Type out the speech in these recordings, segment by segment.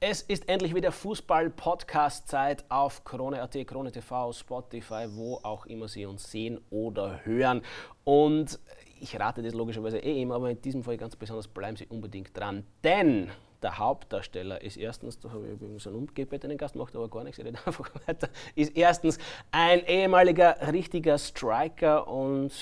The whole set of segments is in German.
Es ist endlich wieder Fußball-Podcast-Zeit auf Krone.at, Krone TV, Spotify, wo auch immer Sie uns sehen oder hören. Und ich rate das logischerweise eh immer, aber in diesem Fall ganz besonders bleiben Sie unbedingt dran, denn der Hauptdarsteller ist erstens, da habe ich übrigens einen umgebetenen Gast, macht aber gar nichts, ich rede einfach weiter, ist erstens ein ehemaliger richtiger Striker und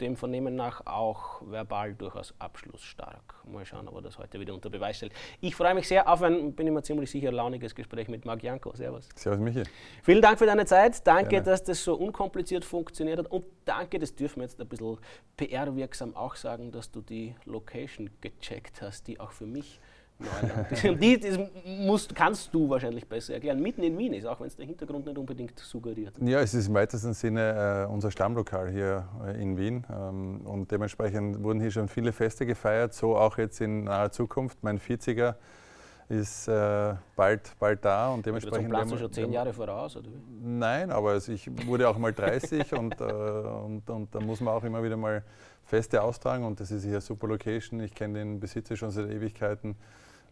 dem Vernehmen nach auch verbal durchaus abschlussstark. Mal schauen, ob er das heute wieder unter Beweis stellt. Ich freue mich sehr auf ein, bin ich mir ziemlich sicher, launiges Gespräch mit Marc Janko. Servus. Servus, Michi. Vielen Dank für deine Zeit. Danke, Gerne. dass das so unkompliziert funktioniert hat. Und danke, das dürfen wir jetzt ein bisschen PR-wirksam auch sagen, dass du die Location gecheckt hast, die auch für mich. die das musst, kannst du wahrscheinlich besser erklären. Mitten in Wien ist, auch wenn es der Hintergrund nicht unbedingt suggeriert. Ja, es ist im weitesten Sinne äh, unser Stammlokal hier äh, in Wien. Ähm, und dementsprechend wurden hier schon viele Feste gefeiert, so auch jetzt in naher Zukunft. Mein 40er ist äh, bald, bald da und dementsprechend. Also planst du schon zehn Jahre voraus? Oder? Nein, aber also ich wurde auch mal 30 und, äh, und, und da muss man auch immer wieder mal Feste austragen und das ist hier eine super Location. Ich kenne den Besitzer schon seit Ewigkeiten.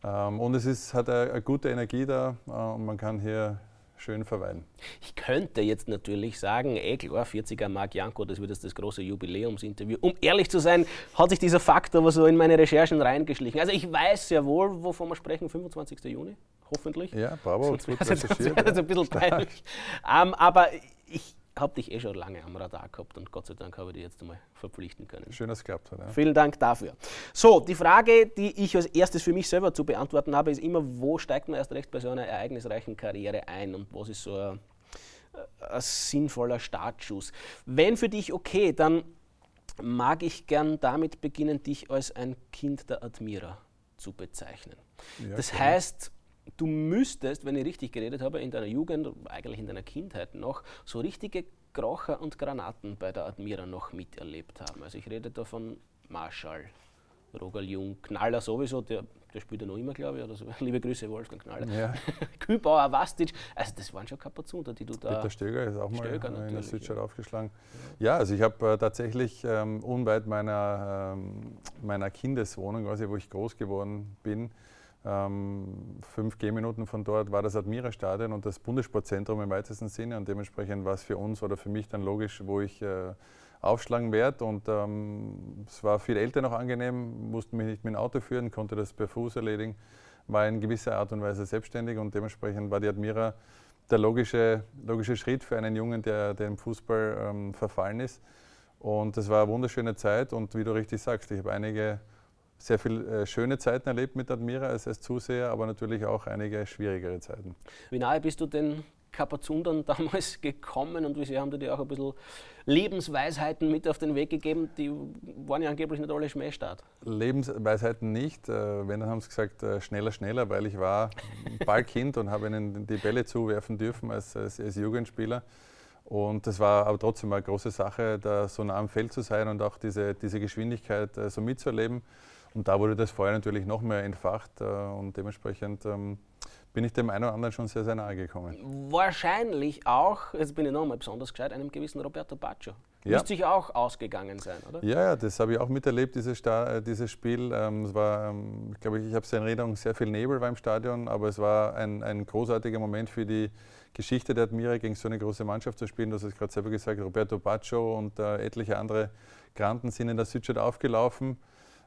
Ähm, und es ist, hat eine, gute Energie da äh, und man kann hier schön verweilen. Ich könnte jetzt natürlich sagen, eh klar, 40er Marc Janko, das wird jetzt das große Jubiläumsinterview. Um ehrlich zu sein, hat sich dieser Fakt aber so in meine Recherchen reingeschlichen. Also ich weiß sehr wohl, wovon wir sprechen, 25. Juni, hoffentlich. Ja, bravo, Sonst gut das, das wäre ein bisschen peinlich. um, ähm, aber ich, habe dich eh schon lange am Radar gehabt und Gott sei Dank habe ich dich jetzt einmal verpflichten können. Schön, dass es geklappt hat. Ja. Vielen Dank dafür. So, die Frage, die ich als erstes für mich selber zu beantworten habe, ist immer, wo steigt man erst recht bei so einer ereignisreichen Karriere ein und was ist so ein, ein sinnvoller Startschuss. Wenn für dich okay, dann mag ich gern damit beginnen, dich als ein Kind der Admira zu bezeichnen. Ja, das klar. heißt, du müsstest, wenn ich richtig geredet habe, in deiner Jugend, eigentlich in deiner Kindheit noch, so richtige Krocher und Granaten bei der Admira noch miterlebt haben. Also ich rede da von Marschall, Roger Jung, Knaller sowieso, der, der spielt ja noch immer, glaube ich, oder so. Liebe Grüße, Wolfgang Knaller. Ja. Kühlbauer, Vastic, also das waren schon Kapazunder, die du da... Peter Stöger ist auch Stöger mal in der Südstadt ja. aufgeschlagen. Ja, also ich habe äh, tatsächlich ähm, unweit meiner, ähm, meiner Kindeswohnung, quasi, wo ich groß geworden bin, fünf Gehminuten von dort war das Admira-Stadion und das Bundessportzentrum im weitesten Sinne. Und dementsprechend war es für uns oder für mich dann logisch, wo ich äh, aufschlagen werde. Und ähm, es war für die Eltern auch angenehm, mussten mich nicht mit dem Auto führen, konnte das per Fuß erledigen, war in gewisser Art und Weise selbstständig und dementsprechend war die Admira der logische, logische Schritt für einen Jungen, der, im Fußball ähm, verfallen ist. Und das war eine wunderschöne Zeit und wie du richtig sagst, ich habe einige sehr viele äh, schöne Zeiten erlebt mit Admira als, als Zuseher, aber natürlich auch einige schwierigere Zeiten. Wie nahe bist du den Kapazundern damals gekommen und wie sie haben dir auch ein bisschen Lebensweisheiten mit auf den Weg gegeben? Die waren ja angeblich nicht alle Schmähstart. Lebensweisheiten nicht. Äh, wenn, dann haben sie gesagt, äh, schneller, schneller, weil ich war Ballkind und habe ihnen die Bälle zuwerfen dürfen als, als, als Jugendspieler. Und das war aber trotzdem eine große Sache, da so nah am Feld zu sein und auch diese, diese Geschwindigkeit so mitzuerleben. Und da wurde das Feuer natürlich noch mehr entfacht äh, und dementsprechend ähm, bin ich dem einen oder anderen schon sehr, sehr nahe gekommen. Wahrscheinlich auch, jetzt bin ich nochmal besonders gescheit, einem gewissen Roberto Baccio. Ja. Müsste sich auch ausgegangen sein, oder? Ja, ja das habe ich auch miterlebt, dieses, äh, dieses Spiel. Ähm, es war, ähm, ich glaube, ich habe es in Erinnerung, sehr viel Nebel war im Stadion, aber es war ein, ein großartiger Moment für die Geschichte der Admira, gegen so eine große Mannschaft zu spielen. Du hast es gerade selber gesagt, Roberto Baccio und äh, etliche andere Granten sind in der Südstadt aufgelaufen.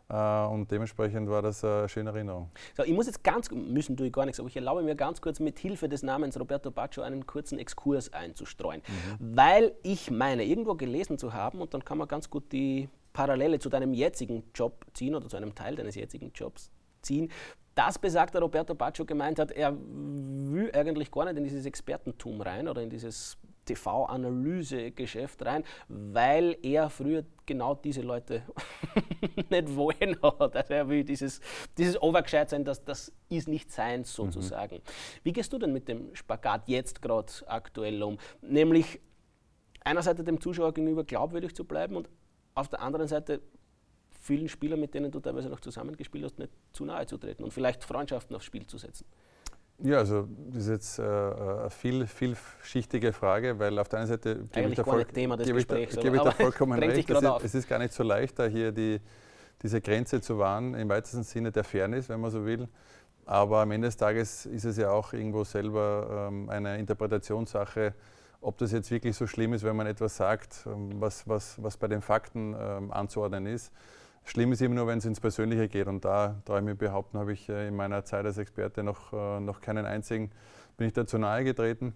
Äh, und dementsprechend war das eine schöne Erinnerung. So, ich muss jetzt ganz, müssen tue ich gar nichts, aber ich erlaube mir ganz kurz mit Hilfe des Namens Roberto Baccio einen kurzen Exkurs einzustreuen. Mhm. Weil ich meine, irgendwo gelesen zu haben, und dann kann man ganz gut die Parallele zu deinem jetzigen Job ziehen oder zu einem Teil deines jetzigen Jobs ziehen, dass besagter Roberto Baccio gemeint hat, er will eigentlich gar nicht in dieses Expertentum rein oder in dieses TV-Analyse-Geschäft rein, weil er früher genau diese Leute nicht wollen hat. Also er will dieses, dieses Overgescheit sein, das, das ist nicht seins sozusagen. Mhm. Wie gehst du denn mit dem Spagat jetzt gerade aktuell um? Nämlich einerseits dem Zuschauer gegenüber glaubwürdig zu bleiben und auf der anderen Seite vielen Spielern, mit denen du teilweise noch zusammengespielt hast, nicht zu nahe zu treten und vielleicht Freundschaften aufs Spiel zu setzen. Ja, also das ist jetzt äh, eine viel, vielschichtige Frage, weil auf der einen Seite gebe ich, da voll, Thema des gebe ich, da, gebe ich da vollkommen recht. Es ist, es ist, gar nicht so leicht, da hier die, diese Grenze zu wahren, im weitesten Sinne der Fairness, wenn man so will. aber am Ende des Tages ist es ja auch irgendwo selber ähm, eine Interpretationssache, ob das jetzt wirklich so schlimm ist, wenn man etwas sagt, ähm, was, was, was bei den Fakten ähm, anzuordnen ist. Schlimm ist immer nur, wenn es ins Persönliche geht. Und da, traue ich mir behaupten, habe ich äh, in meiner Zeit als Experte noch, äh, noch keinen einzigen, bin ich dazu nahe getreten.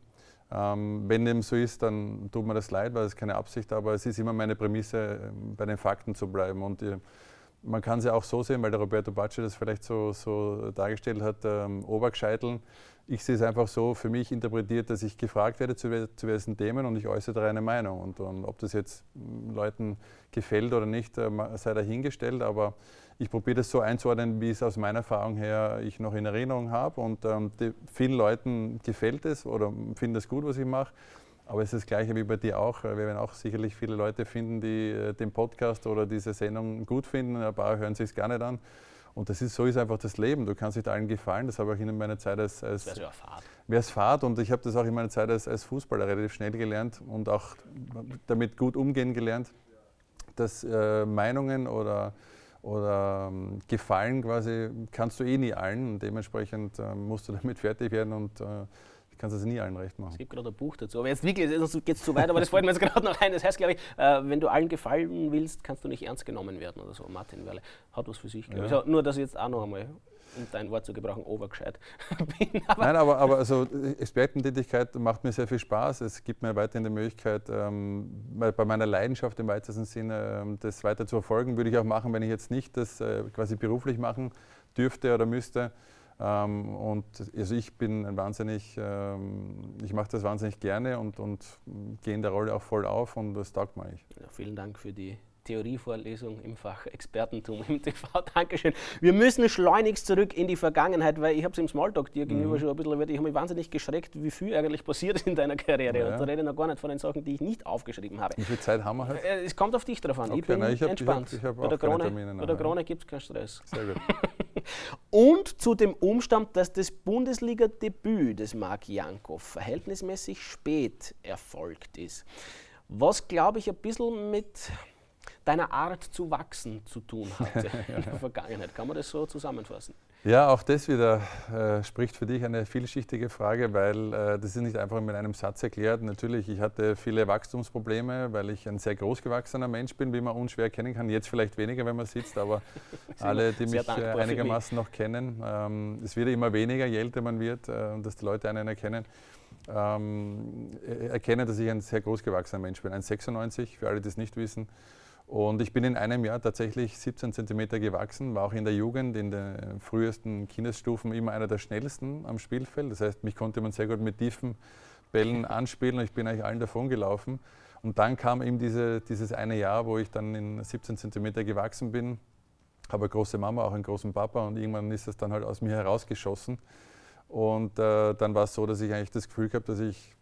Ähm, wenn dem so ist, dann tut mir das leid, weil es keine Absicht, aber es ist immer meine Prämisse, ähm, bei den Fakten zu bleiben. Und äh, man kann es ja auch so sehen, weil der Roberto Bacci das vielleicht so, so dargestellt hat, ähm, Obergescheiteln. Ich sehe es einfach so für mich interpretiert, dass ich gefragt werde zu, zu welchen Themen und ich äußere eine Meinung. Und, und, ob das jetzt hm, Leuten gefällt oder nicht, äh, sei dahingestellt. Aber ich probiere das so einzuordnen, wie es aus meiner Erfahrung her ich noch in Erinnerung habe. Und ähm, die, vielen Leuten gefällt es oder finden es gut, was ich mache. Aber es ist das Gleiche wie bei dir auch. Wir werden auch sicherlich viele Leute finden, die äh, den Podcast oder diese Sendung gut finden. Ein paar hören sich es gar nicht an. Und das ist, so ist einfach das Leben. Du kannst nicht allen gefallen. Das habe ich in meiner Zeit als. als. Wäre es Fahrt. Und ich habe das auch in meiner Zeit als, als Fußballer relativ schnell gelernt und auch damit gut umgehen gelernt, dass äh, Meinungen oder, oder ähm, Gefallen quasi kannst du eh nie allen. Und dementsprechend äh, musst du damit fertig werden und äh, ich kann es nie allen recht machen. Es gibt gerade ein Buch dazu. Aber jetzt wirklich, sonst geht es zu weit, aber das fällt mir jetzt gerade noch ein. Das heißt, glaube ich, äh, wenn du allen gefallen willst, kannst du nicht ernst genommen werden oder so. Martin Werle hat was für sich, glaube ja. ich. nur, dass ich jetzt auch noch einmal um dein Wort zu gebrauchen, obergescheit bin. Aber Nein, aber, aber also Expertentätigkeit macht mir sehr viel Spaß. Es gibt mir weiterhin die Möglichkeit, ähm, bei meiner Leidenschaft im weitesten Sinne ähm, das weiter zu verfolgen. Würde ich auch machen, wenn ich jetzt nicht das äh, quasi beruflich machen dürfte oder müsste. Ähm, und also ich bin ein wahnsinnig, ähm, ich mache das wahnsinnig gerne und, und gehe in der Rolle auch voll auf und das taugt mir eigentlich. Ja, vielen Dank für die Theorievorlesung im Fach Expertentum im TV. Dankeschön. Wir müssen schleunigst zurück in die Vergangenheit, weil ich habe es im Smalltalk dir gegenüber mhm. schon ein bisschen erwähnt. Ich habe mich wahnsinnig geschreckt, wie viel eigentlich passiert ist in deiner Karriere. Ja. Und da rede ich noch gar nicht von den Sachen, die ich nicht aufgeschrieben habe. Wie viel Zeit haben wir heute? Äh, es kommt auf dich drauf an. Okay, ich bin nein, ich hab, entspannt. Ich hab, ich hab bei der Krone, bei der Krone gibt es keinen Stress. Sehr gut. Und zu dem Umstand, dass das Bundesliga-Debüt des Marc Jankow verhältnismäßig spät erfolgt ist. Was, glaube ich, ein bisschen mit deiner Art zu wachsen zu tun hatte in der Vergangenheit. Kann man das so zusammenfassen? Ja, auch das wieder äh, spricht für dich eine vielschichtige Frage, weil äh, das ist nicht einfach mit einem Satz erklärt. Natürlich, ich hatte viele Wachstumsprobleme, weil ich ein sehr großgewachsener Mensch bin, wie man unschwer erkennen kann. Jetzt vielleicht weniger, wenn man sitzt, aber alle, die mich äh, einigermaßen noch kennen, ähm, es wird immer weniger, je älter man wird, äh, dass die Leute einen erkennen. Ähm, erkennen, dass ich ein sehr großgewachsener Mensch bin. 1,96, für alle, die es nicht wissen. Und ich bin in einem Jahr tatsächlich 17 cm gewachsen, war auch in der Jugend, in den frühesten Kindesstufen immer einer der schnellsten am Spielfeld. Das heißt, mich konnte man sehr gut mit tiefen Bällen anspielen und ich bin eigentlich allen davon gelaufen. Und dann kam eben diese, dieses eine Jahr, wo ich dann in 17 cm gewachsen bin, habe eine große Mama, auch einen großen Papa und irgendwann ist das dann halt aus mir herausgeschossen. Und äh, dann war es so, dass ich eigentlich das Gefühl habe, dass ich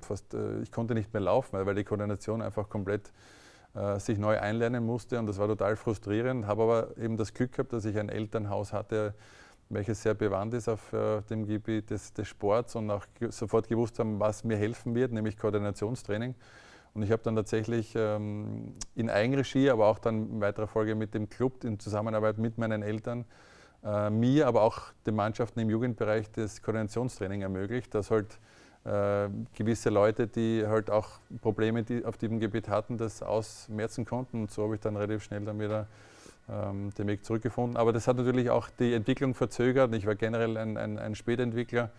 fast, äh, ich konnte nicht mehr laufen, weil die Koordination einfach komplett äh, sich neu einlernen musste und das war total frustrierend. Habe aber eben das Glück gehabt, dass ich ein Elternhaus hatte, welches sehr bewandt ist auf äh, dem Gebiet des, des, Sports und auch sofort gewusst haben, was mir helfen wird, nämlich Koordinationstraining. Und ich habe dann tatsächlich ähm, in Eigenregie, aber auch dann in weiterer Folge mit dem Club in Zusammenarbeit mit meinen Eltern äh, mir, aber auch den Mannschaften im Jugendbereich das Koordinationstraining ermöglicht, das halt äh, gewisse Leute, die halt auch Probleme die auf diesem Gebiet hatten, das ausmerzen konnten. Und so habe ich dann relativ schnell dann wieder ähm, den Weg zurückgefunden. Aber das hat natürlich auch die Entwicklung verzögert. Ich war generell ein, ein, ein Spätentwickler.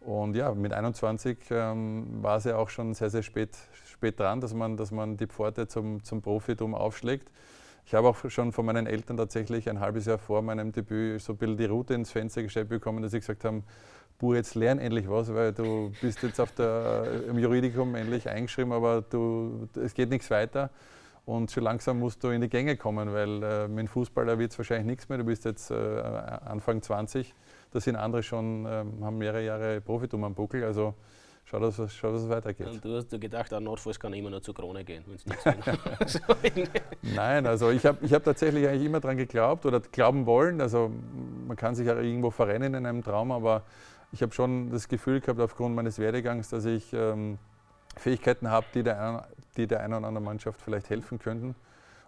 Und ja, mit 21 ähm, war es ja auch schon sehr, sehr spät, spät dran, dass man, dass man die Pforte zum, zum Profitum aufschlägt. Ich habe auch schon von meinen Eltern tatsächlich ein halbes Jahr vor meinem Debüt so ein bisschen die Route ins Fenster gestellt bekommen, dass sie gesagt haben, Buch, jetzt lern endlich was, weil du bist jetzt auf der, im Juridikum endlich eingeschrieben, aber du, es geht nichts weiter. Und so langsam musst du in die Gänge kommen, weil äh, mit dem Fußballer wird es wahrscheinlich nichts mehr. Du bist jetzt äh, Anfang 20, da sind andere schon, äh, haben mehrere Jahre Profitum am Buckel. Also schau, dass, schau, dass es weitergeht. Und du hast dir gedacht, an Notfalls kann immer nur zur Krone gehen, wenn es nichts Nein, also ich habe ich hab tatsächlich eigentlich immer daran geglaubt oder glauben wollen. Also man kann sich ja irgendwo verrennen in einem Traum, aber ich habe schon das Gefühl gehabt, aufgrund meines Werdegangs, dass ich ähm, Fähigkeiten habe, die der, die der einen oder anderen Mannschaft vielleicht helfen könnten.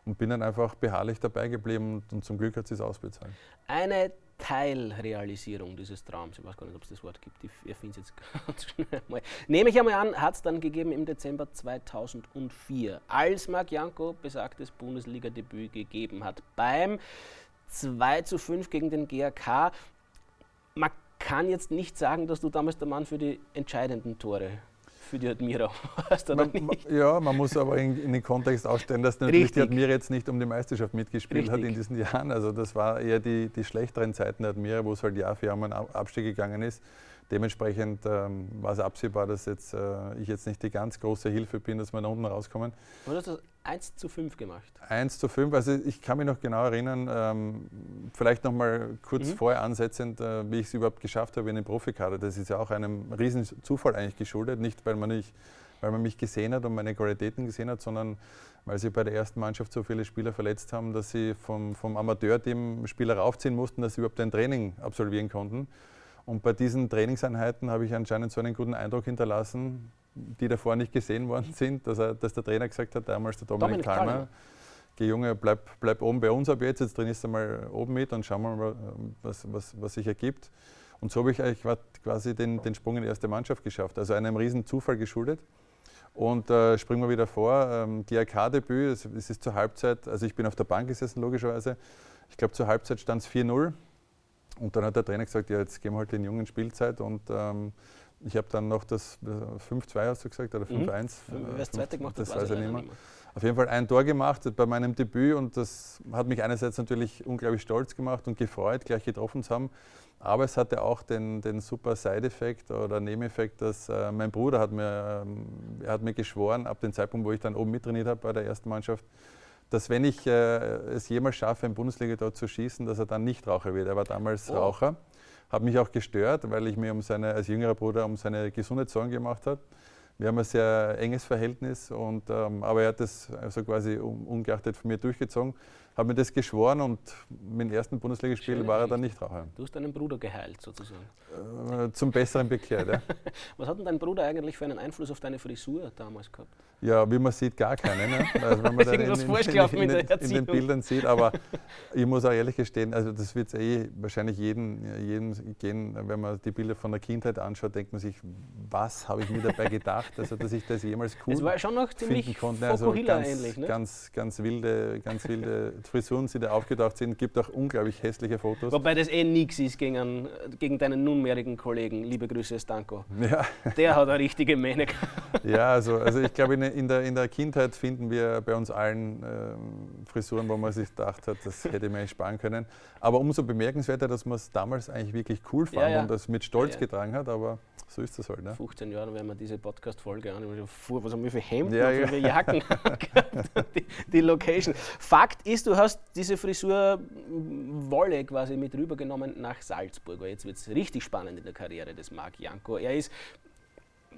Und bin dann einfach beharrlich dabei geblieben und, und zum Glück hat es ausbezahlt. Eine Teilrealisierung dieses Traums, ich weiß gar nicht, ob es das Wort gibt, ich erfinde es jetzt ganz schnell mal. Nehme ich einmal an, hat es dann gegeben im Dezember 2004, als Marc Janko besagtes Bundesliga-Debüt gegeben hat. Beim 2 zu 5 gegen den GAK. Man kann jetzt nicht sagen, dass du damals der Mann für die entscheidenden Tore für die Admira warst, oder man, nicht? Ja, man muss aber in, in den Kontext ausstellen, dass natürlich Richtig. die Admira jetzt nicht um die Meisterschaft mitgespielt Richtig. hat in diesen Jahren. Also das war eher die, die schlechteren Zeiten der Admira, wo es halt Jahr für Jahr um einen Abstieg gegangen ist. Dementsprechend ähm, war es absehbar, dass jetzt, äh, ich jetzt nicht die ganz große Hilfe bin, dass wir da unten rauskommen. Du hast das 1 zu 5 gemacht? 1 zu 5, also ich kann mich noch genau erinnern, ähm, vielleicht noch mal kurz mhm. vorher ansetzend, äh, wie ich es überhaupt geschafft habe in den Profikader. Das ist ja auch einem riesen Zufall eigentlich geschuldet, nicht weil man, nicht, weil man mich gesehen hat und meine Qualitäten gesehen hat, sondern weil sie bei der ersten Mannschaft so viele Spieler verletzt haben, dass sie vom, vom Amateurteam Spieler raufziehen mussten, dass sie überhaupt ein Training absolvieren konnten. Und bei diesen Trainingseinheiten habe ich anscheinend so einen guten Eindruck hinterlassen, die davor nicht gesehen worden sind, dass, er, dass der Trainer gesagt hat, damals der Dominik, Dominik Kalmer, geh Junge, bleib, bleib oben bei uns ab jetzt, jetzt trainierst du mal oben mit und schauen wir mal, was, was, was sich ergibt. Und so habe ich eigentlich quasi den, den Sprung in die erste Mannschaft geschafft, also einem riesen Zufall geschuldet. Und äh, springen wir wieder vor, ähm, GRK-Debüt, es, es ist zur Halbzeit, also ich bin auf der Bank gesessen logischerweise, ich glaube zur Halbzeit stand es 4-0 und dann hat der Trainer gesagt, ja, jetzt gehen wir halt den Jungen Spielzeit und ähm, ich habe dann noch das 5-2 äh, hast du gesagt oder 5-1? Mhm. Wer das zweite gemacht das weiß ich nicht mehr. Auf jeden Fall ein Tor gemacht bei meinem Debüt und das hat mich einerseits natürlich unglaublich stolz gemacht und gefreut, gleich getroffen zu haben. Aber es hatte auch den, den super Side-Effekt oder Nebeneffekt, dass äh, mein Bruder hat mir, äh, er hat mir geschworen, ab dem Zeitpunkt, wo ich dann oben mittrainiert habe bei der ersten Mannschaft, dass wenn ich äh, es jemals schaffe, im Bundesliga dort zu schießen, dass er dann nicht Raucher wird. Er war damals oh. Raucher, hat mich auch gestört, weil ich mir um seine, als jüngerer Bruder um seine Gesundheit Sorgen gemacht habe. Wir haben ein sehr enges Verhältnis, und, ähm, aber er hat das also quasi un, ungeachtet von mir durchgezogen habe mir das geschworen und mit dem ersten Bundesligaspiel war er dann nicht Raucher. Du hast deinen Bruder geheilt sozusagen. Äh, zum Besseren bekehrt, ja. Was hat denn dein Bruder eigentlich für einen Einfluss auf deine Frisur damals gehabt? Ja, wie man sieht, gar keinen. Ne? Also wenn man dann in, in, in, in, in den Bildern sieht, aber ich muss auch ehrlich gestehen, also das wird eh wahrscheinlich jeden, jeden gehen, wenn man die Bilder von der Kindheit anschaut, denkt man sich, was habe ich mir dabei gedacht, also dass ich das jemals cool Es war schon noch ziemlich konnte. Also ganz, ähnlich, ne? ganz, ganz wilde, ganz wilde Frisuren, die da aufgetaucht sind, gibt auch unglaublich hässliche Fotos. Wobei das eh nichts ist gegen, einen, gegen deinen nunmehrigen Kollegen. Liebe Grüße, Stanko. Ja. Der hat eine richtige Mähne. Ja, also, also ich glaube, in, in, der, in der Kindheit finden wir bei uns allen ähm, Frisuren, wo man sich gedacht hat, das hätte man sparen können. Aber umso bemerkenswerter, dass man es damals eigentlich wirklich cool fand ja, ja. und das mit Stolz ja, getragen hat. Aber so ist das halt. Ne? 15 Jahre werden wir diese Podcast-Folge an. Was haben wir für Hemden ja, und für Jacken die, die, Location. Fakt ist, du hast diese Frisur Wolle quasi mit rübergenommen nach Salzburg. Jetzt wird es richtig spannend in der Karriere des Marc Janko. Er ist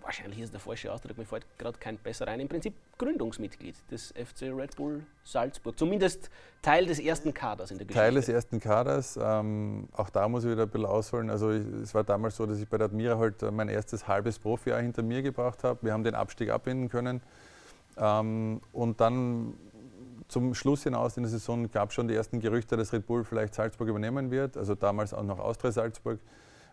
wahrscheinlich ist der falsche Ausdruck, mir fällt gerade kein besser ein, im Prinzip Gründungsmitglied des FC Red Bull Salzburg. Zumindest Teil des ersten Kaders in der Geschichte. Teil des ersten Kaders. Ähm, auch da muss ich wieder ein bisschen ausholen. Also ich, es war damals so, dass ich bei der Admira halt äh, mein erstes halbes Profijahr hinter mir gebracht habe. Wir haben den Abstieg abwenden können. Ähm, und dann zum Schluss hinaus in der Saison gab es schon die ersten Gerüchte, dass Red Bull vielleicht Salzburg übernehmen wird. Also damals auch noch Austria Salzburg.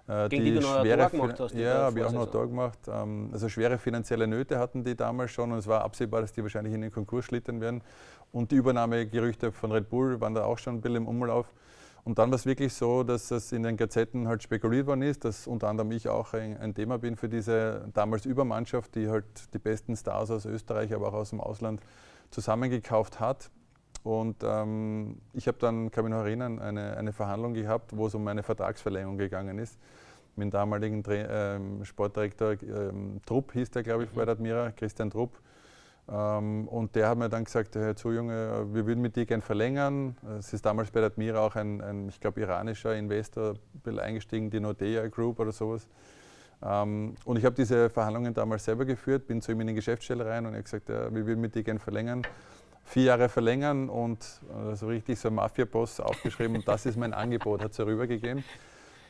Äh, Gegen die, die du noch schwere, gemacht hast. Ja, habe ich auch noch da gemacht. Ähm, also schwere finanzielle Nöte hatten die damals schon und es war absehbar, dass die wahrscheinlich in den Konkurs schlittern werden. Und die Übernahmegerüchte von Red Bull waren da auch schon ein bisschen im Umlauf. Und dann war es wirklich so, dass es in den Gazetten halt spekuliert worden ist, dass unter anderem ich auch ein, ein, Thema bin für diese damals Übermannschaft, die halt die besten Stars aus Österreich, aber auch aus dem Ausland zusammengekauft hat. Und ähm, ich habe dann, kann mich noch erinnern, eine, eine Verhandlung gehabt, wo es um eine Vertragsverlängerung gegangen ist. Mit dem damaligen Tra ähm, Sportdirektor ähm, Trupp hieß der, glaube ich, bei der Admira, Christian Trupp. Ähm, und der hat mir dann gesagt, Herr zu Junge, wir würden mit dir gern verlängern. Es ist damals bei der Admira auch ein, ein ich glaube, iranischer Investor eingestiegen, die Nordea Group oder sowas. Ähm, und ich habe diese Verhandlungen damals selber geführt, bin zu ihm in die Geschäftsstelle rein und er hat gesagt, ja, wir würden mit dir gern verlängern vier Jahre verlängern und äh, so richtig so ein Mafia-Boss aufgeschrieben und das ist mein Angebot, hat sie rübergegeben.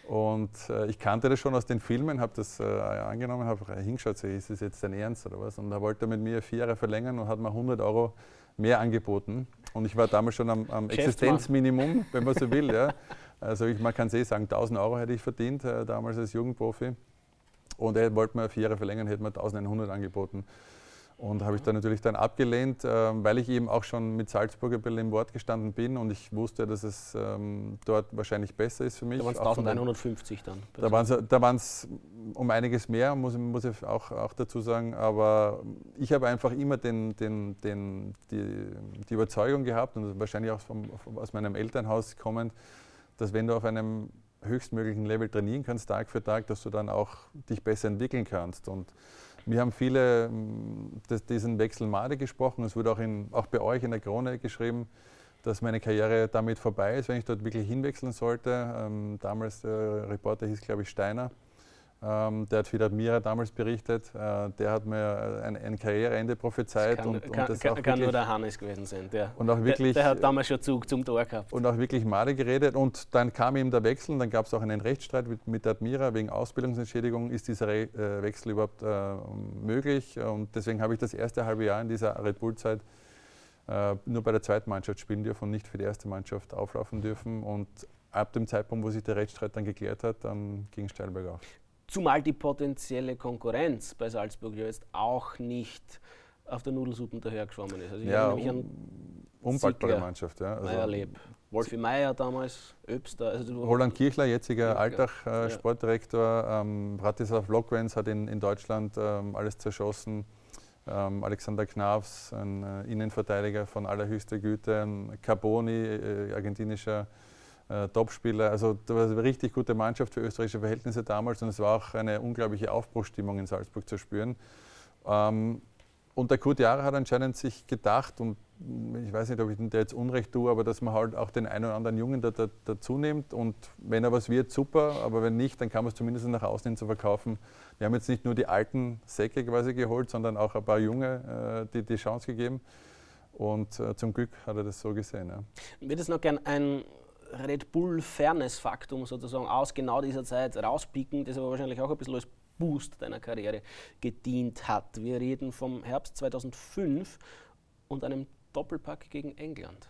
Und äh, ich kannte das schon aus den Filmen, habe das äh, angenommen, habe hingeschaut, so, ist das jetzt dein Ernst oder was? Und da wollte er mit mir vier Jahre verlängern und hat mir 100 Euro mehr angeboten. Und ich war damals schon am, am Existenzminimum, wenn man so will. Ja. Also ich, man kann es eh sagen, 1000 Euro hätte ich verdient äh, damals als Jugendprofi. Und er wollte mir vier Jahre verlängern, hätte mir 1100 angeboten. Und habe ich dann natürlich dann abgelehnt, äh, weil ich eben auch schon mit Salzburg ein bisschen im Wort gestanden bin und ich wusste, dass es ähm, dort wahrscheinlich besser ist für mich. Da waren es 1150 dann. Da waren es um einiges mehr, muss, muss ich auch, auch dazu sagen. Aber ich habe einfach immer den, den, den, die, die Überzeugung gehabt und wahrscheinlich auch vom, aus meinem Elternhaus kommend, dass wenn du auf einem höchstmöglichen Level trainieren kannst, Tag für Tag, dass du dann auch dich besser entwickeln kannst. Und wir haben viele mm, das, diesen Wechsel Made gesprochen. Es wurde auch, in, auch bei euch in der Krone geschrieben, dass meine Karriere damit vorbei ist, wenn ich dort wirklich hinwechseln sollte. Ähm, damals der Reporter hieß, glaube ich, Steiner. Ähm, der hat für Admira damals berichtet. Äh, der hat mir ein, ein Karriereende prophezeit. Das kann, und, kann, und kann, kann nur der Hannes gewesen sein. Der, und auch wirklich, der, der, hat damals schon Zug zum Tor gehabt. Und auch wirklich Made geredet. Und dann kam eben der Wechsel. Und dann gab es auch einen Rechtsstreit mit, mit Admira wegen Ausbildungsentschädigung. Ist dieser Re äh, Wechsel überhaupt äh, möglich? Und deswegen habe ich das erste halbe Jahr in dieser Red Bull-Zeit äh, nur bei der zweiten Mannschaft spielen dürfen und nicht für die erste Mannschaft auflaufen dürfen. Und ab dem Zeitpunkt, wo sich der Rechtsstreit dann geklärt hat, dann ging es steil bergauf. Zumal die potenzielle Konkurrenz bei Salzburg jetzt auch nicht auf der Nudelsuppe dahergeschwommen ist. Also ich ja, nämlich um, unpackbare Mannschaft. Ja. Also Meierleb. Wolfi Meier damals, Öbster. Also Roland Kirchler, jetziger ja, Alltag äh. Ähm, Bratislav Lokwenz hat in, in Deutschland ähm, alles zerschossen. Ähm, Alexander Knafs, ein äh, Innenverteidiger von allerhöchster Güte. Carboni, äh, argentinischer äh, Topspieler. Also das war eine richtig gute Mannschaft für österreichische Verhältnisse damals und es war auch eine unglaubliche Aufbruchstimmung in Salzburg zu spüren. Ähm, und der Kurt Jahre hat anscheinend sich gedacht, und ich weiß nicht, ob ich da jetzt Unrecht tue, aber dass man halt auch den einen oder anderen Jungen da, da, dazu nimmt. Und wenn er was wird, super, aber wenn nicht, dann kann man es zumindest nach außen hin zu verkaufen. Wir haben jetzt nicht nur die alten Säcke quasi geholt, sondern auch ein paar Junge äh, die, die Chance gegeben. Und äh, zum Glück hat er das so gesehen. Ja. Ich würde es noch gerne ein Red Bull Fairness-Faktum sozusagen aus genau dieser Zeit rauspicken, das aber wahrscheinlich auch ein bisschen als Boost deiner Karriere gedient hat. Wir reden vom Herbst 2005 und einem Doppelpack gegen England.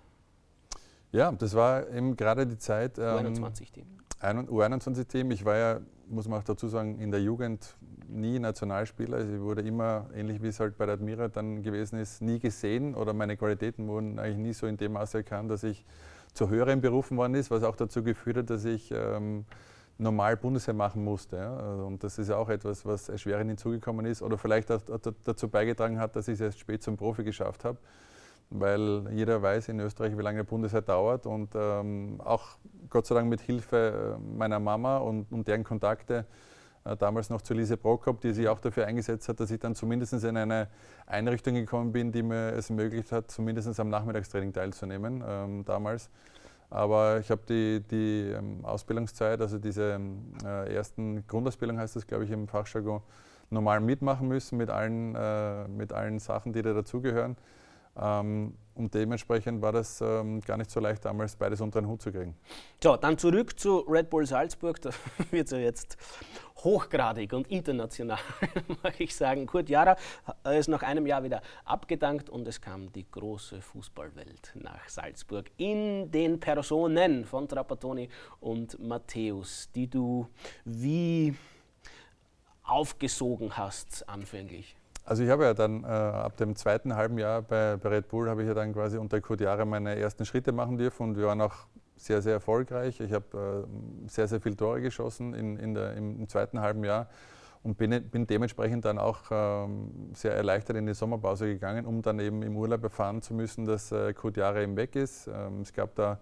Ja, das war eben gerade die Zeit. Ähm, U21-Team. U21-Team. Ich war ja, muss man auch dazu sagen, in der Jugend nie Nationalspieler. Also ich wurde immer, ähnlich wie es halt bei der Admira dann gewesen ist, nie gesehen oder meine Qualitäten wurden eigentlich nie so in dem Maße erkannt, dass ich zu höheren berufen worden ist, was auch dazu geführt hat, dass ich ähm, normal Bundesheer machen musste. Ja. Also, und das ist auch etwas, was erschwerend hinzugekommen ist oder vielleicht auch dazu beigetragen hat, dass ich es erst spät zum Profi geschafft habe. Weil jeder weiß in Österreich, wie lange der Bundesheer dauert und ähm, auch Gott sei Dank mit Hilfe äh, meiner Mama und, und deren Kontakte damals noch zu Lise Prokop, die sich auch dafür eingesetzt hat, dass ich dann zumindest in eine Einrichtung gekommen bin, die mir es ermöglicht hat, zumindest am Nachmittagstraining teilzunehmen ähm, damals. Aber ich habe die, die ähm, Ausbildungszeit, also diese ähm, äh, ersten Grundausbildung heißt das, glaube ich, im Fachjargon, normal mitmachen müssen mit allen, äh, mit allen Sachen, die da dazugehören. Ähm, und dementsprechend war das ähm, gar nicht so leicht, damals beides unter den Hut zu kriegen. So, dann zurück zu Red Bull Salzburg. Da wird ja jetzt hochgradig und international, mag ich sagen. Kurt Jara ist nach einem Jahr wieder abgedankt und es kam die große Fußballwelt nach Salzburg in den Personen von Trapattoni und Matthäus, die du wie aufgesogen hast anfänglich. Also ich habe ja dann äh, ab dem zweiten halben Jahr bei, bei Red Bull habe ich ja dann quasi unter Kurt meine ersten Schritte machen dürfen und wir waren auch sehr, sehr erfolgreich. Ich habe äh, sehr, sehr viele Tore geschossen in, in der, im, zweiten halben Jahr und bin, bin dementsprechend dann auch ähm, sehr erleichtert in die Sommerpause gegangen, um dann eben im Urlaub erfahren zu müssen, dass äh, Kurt eben weg ist. Ähm, es gab da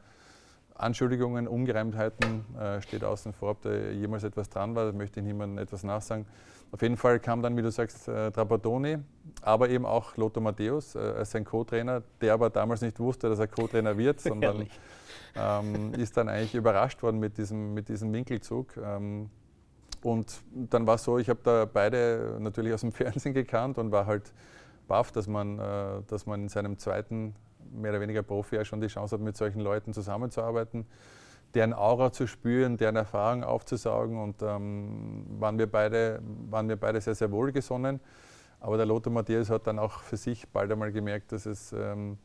Anschuldigungen, Ungereimtheiten, äh, steht außen vor, ob da jemals etwas dran war, da möchte ich niemandem etwas nachsagen. Auf jeden Fall kam dann, wie du sagst, äh, Trapattoni, aber eben auch Lothar Matthäus äh, als sein Co-Trainer, der aber damals nicht wusste, dass er Co-Trainer wird, sondern ähm, ist dann eigentlich überrascht worden mit diesem, mit diesem Winkelzug. Ähm, und dann war es so, ich habe da beide natürlich aus dem Fernsehen gekannt und war halt baff, dass man, äh, dass man in seinem zweiten, mehr oder weniger Profi ja schon die Chance hat, mit solchen Leuten zusammenzuarbeiten deren Aura zu spüren, deren Erfahrung aufzusaugen und ähm, waren, wir beide, waren wir beide sehr, sehr wohlgesonnen. Aber der Lothar Matthäus hat dann auch für sich bald einmal gemerkt, dass es ähm,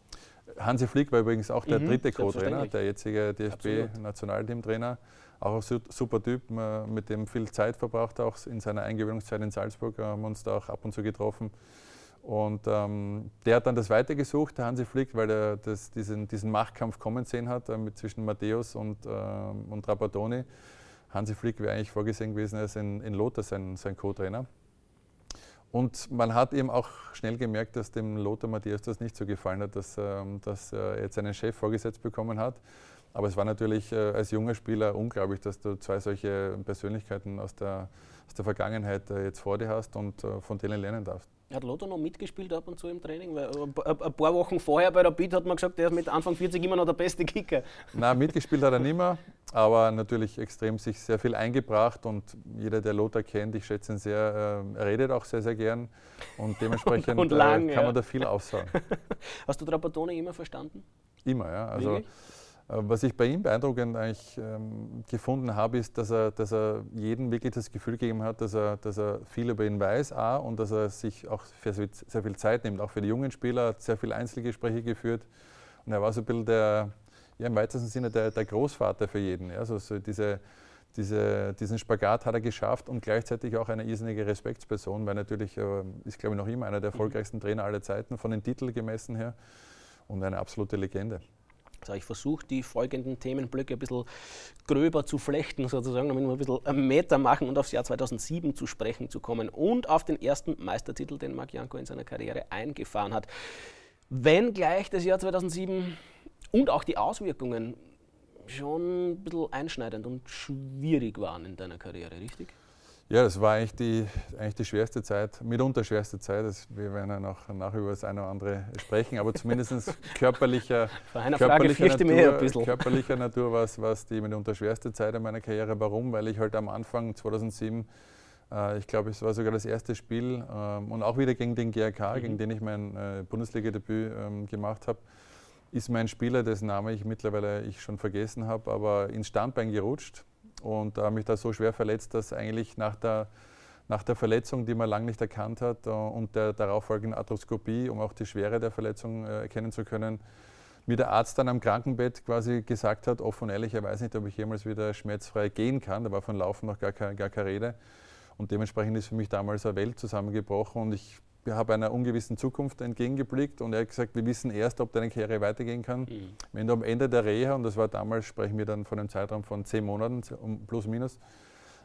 Hansi Flick war übrigens auch der mhm, dritte Co-Trainer, der jetzige DFB-Nationalteamtrainer. Auch ein super Typ, mit dem viel Zeit verbracht, auch in seiner Eingewöhnungszeit in Salzburg, haben uns da auch ab und zu getroffen. Und ähm, der hat dann das weitergesucht, der Hansi Flick, weil er das, diesen, diesen Machtkampf kommen sehen hat äh, mit zwischen Matthäus und, äh, und Trapattoni. Hansi Flick wäre eigentlich vorgesehen gewesen als in, in Lothar sein, sein Co-Trainer. Und man hat eben auch schnell gemerkt, dass dem Lothar Matthäus das nicht so gefallen hat, dass, ähm, dass er jetzt einen Chef vorgesetzt bekommen hat. Aber es war natürlich äh, als junger Spieler unglaublich, dass du zwei solche Persönlichkeiten aus der, aus der Vergangenheit äh, jetzt vor dir hast und äh, von denen lernen darfst. Hat Lothar noch mitgespielt ab und zu im Training? Weil ein paar Wochen vorher bei der Beat hat man gesagt, der ist mit Anfang 40 immer noch der beste Kicker. Nein, mitgespielt hat er nicht mehr, aber natürlich extrem sich sehr viel eingebracht und jeder, der Lothar kennt, ich schätze ihn sehr, äh, er redet auch sehr, sehr gern und dementsprechend und, und lang, äh, kann ja. man da viel aussagen. Hast du Trapattoni immer verstanden? Immer, ja. Also, Wirklich? Äh, was ich bei ihm beeindruckend eigentlich ähm, gefunden habe, ist, dass er, dass er jedem wirklich das Gefühl gegeben hat, dass er, dass er viel über ihn weiß A, und dass er sich auch sehr, sehr viel Zeit nimmt, auch für die jungen Spieler, hat sehr viele Einzelgespräche geführt. Und er war so ein bisschen der, ja, im weitesten Sinne der, der Großvater für jeden. Ja, also so diese, diese, diesen Spagat hat er geschafft und gleichzeitig auch eine irrsinnige Respektsperson, weil natürlich äh, ist, glaube ich, noch immer einer der mhm. erfolgreichsten Trainer aller Zeiten, von den Titeln gemessen her und eine absolute Legende. Also ich versuche die folgenden Themenblöcke ein bisschen gröber zu flechten, sozusagen, damit wir ein bisschen Meter machen und aufs Jahr 2007 zu sprechen zu kommen und auf den ersten Meistertitel, den Marc Janko in seiner Karriere eingefahren hat. Wenn gleich das Jahr 2007 und auch die Auswirkungen schon ein bisschen einschneidend und schwierig waren in deiner Karriere, richtig? Ja, das war eigentlich die, eigentlich die schwerste Zeit, mitunter schwerste Zeit. Das, wir werden ja noch nachher über das eine oder andere sprechen, aber zumindest körperlicher, körperlicher, Natur, körperlicher Natur war es die mitunter schwerste Zeit in meiner Karriere. Warum? Weil ich halt am Anfang 2007, äh, ich glaube, es war sogar das erste Spiel äh, und auch wieder gegen den GRK, mhm. gegen den ich mein äh, Bundesliga-Debüt ähm, gemacht habe, ist mein Spieler, dessen Name ich mittlerweile ich schon vergessen habe, aber ins Standbein gerutscht und äh, mich da so schwer verletzt, dass eigentlich nach der, nach der Verletzung, die man lange nicht erkannt hat äh, und der darauffolgenden Arthroskopie, um auch die Schwere der Verletzung äh, erkennen zu können, mir der Arzt dann am Krankenbett quasi gesagt hat, offen und ehrlich, er weiß nicht, ob ich jemals wieder schmerzfrei gehen kann. Da war von Laufen noch gar, keine, gar keine Rede. Und dementsprechend ist für mich damals eine Welt zusammengebrochen und ich habe einer ungewissen Zukunft entgegengeblickt und er hat gesagt, wir wissen erst, ob deine Karriere weitergehen kann, mhm. wenn du am Ende der Reha, und das war damals, sprechen wir dann von einem Zeitraum von zehn Monaten, plus minus,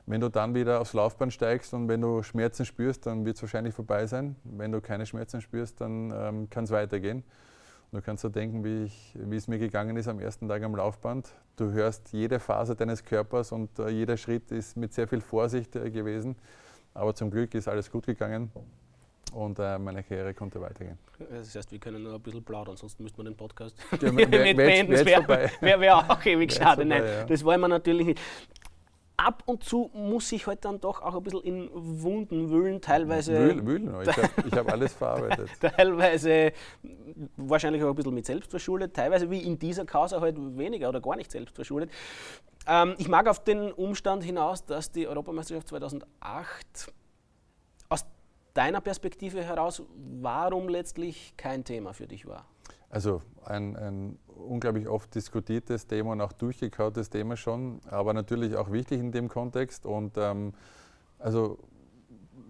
wenn du dann wieder aufs Laufband steigst und wenn du Schmerzen spürst, dann wird es wahrscheinlich vorbei sein. Wenn du keine Schmerzen spürst, dann ähm, kann es weitergehen. Und du kannst dir denken, wie, ich, wie es mir gegangen ist am ersten Tag am Laufband. Du hörst jede Phase deines Körpers und äh, jeder Schritt ist mit sehr viel Vorsicht äh, gewesen. Aber zum Glück ist alles gut gegangen und äh, meine Karriere konnte weitergehen. Das heißt, wir können nur ein bisschen plaudern, sonst müsste man den Podcast ja, mit beenden. Das wäre wär, wär auch ewig schade. Nein, ja. das wollen wir natürlich nicht. Ab und zu muss ich halt dann doch auch ein bisschen in Wunden wühlen, teilweise. Wühlen, wühlen. ich habe hab alles verarbeitet. teilweise wahrscheinlich auch ein bisschen mit selbstverschuldet, teilweise wie in dieser Causa halt weniger oder gar nicht selbstverschuldet. Ähm, ich mag auf den Umstand hinaus, dass die Europameisterschaft 2008 aus deiner Perspektive heraus, warum letztlich kein Thema für dich war? Also ein, ein unglaublich oft diskutiertes Thema und auch durchgekautes Thema schon, aber natürlich auch wichtig in dem Kontext. Und ähm, also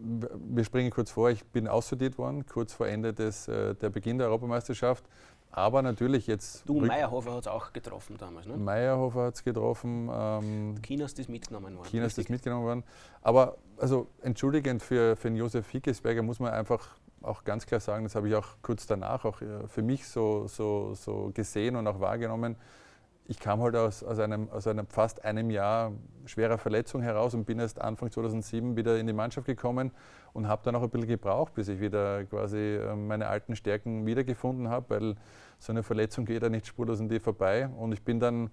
wir springen kurz vor, ich bin aussortiert worden, kurz vor Ende des, äh, der Beginn der Europameisterschaft. Aber natürlich jetzt. Du, Meyerhofer hat es auch getroffen damals, ne? Meyerhofer hat es getroffen. Ähm, China ist das mitgenommen worden. China ist das mitgenommen worden. Aber also entschuldigend für, für den Josef Hickesberger muss man einfach auch ganz klar sagen, das habe ich auch kurz danach auch äh, für mich so, so, so gesehen und auch wahrgenommen. Ich kam halt aus, aus, einem, aus einem fast einem Jahr schwerer Verletzung heraus und bin erst Anfang 2007 wieder in die Mannschaft gekommen und habe dann auch ein bisschen gebraucht, bis ich wieder quasi ähm, meine alten Stärken wiedergefunden habe, weil so eine Verletzung geht ja nicht spurlos an dir vorbei. Und ich bin dann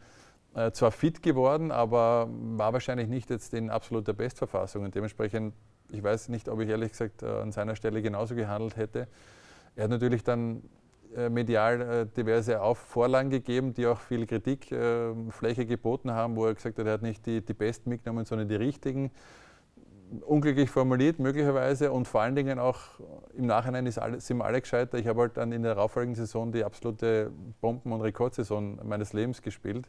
äh, zwar fit geworden, aber war wahrscheinlich nicht jetzt in absoluter Bestverfassung. Und dementsprechend, ich weiß nicht, ob ich ehrlich gesagt äh, an seiner Stelle genauso gehandelt hätte. Er hat natürlich dann äh, medial äh, diverse Vorlagen gegeben, die auch viel Kritikfläche geboten haben, wo er gesagt hat, er hat nicht die, die Besten mitgenommen, sondern die richtigen. Unglücklich formuliert, möglicherweise, und vor allen Dingen auch im Nachhinein ist alle, sind alle gescheiter. Ich habe halt dann in der darauffolgenden Saison die absolute Bomben- und Rekordsaison meines Lebens gespielt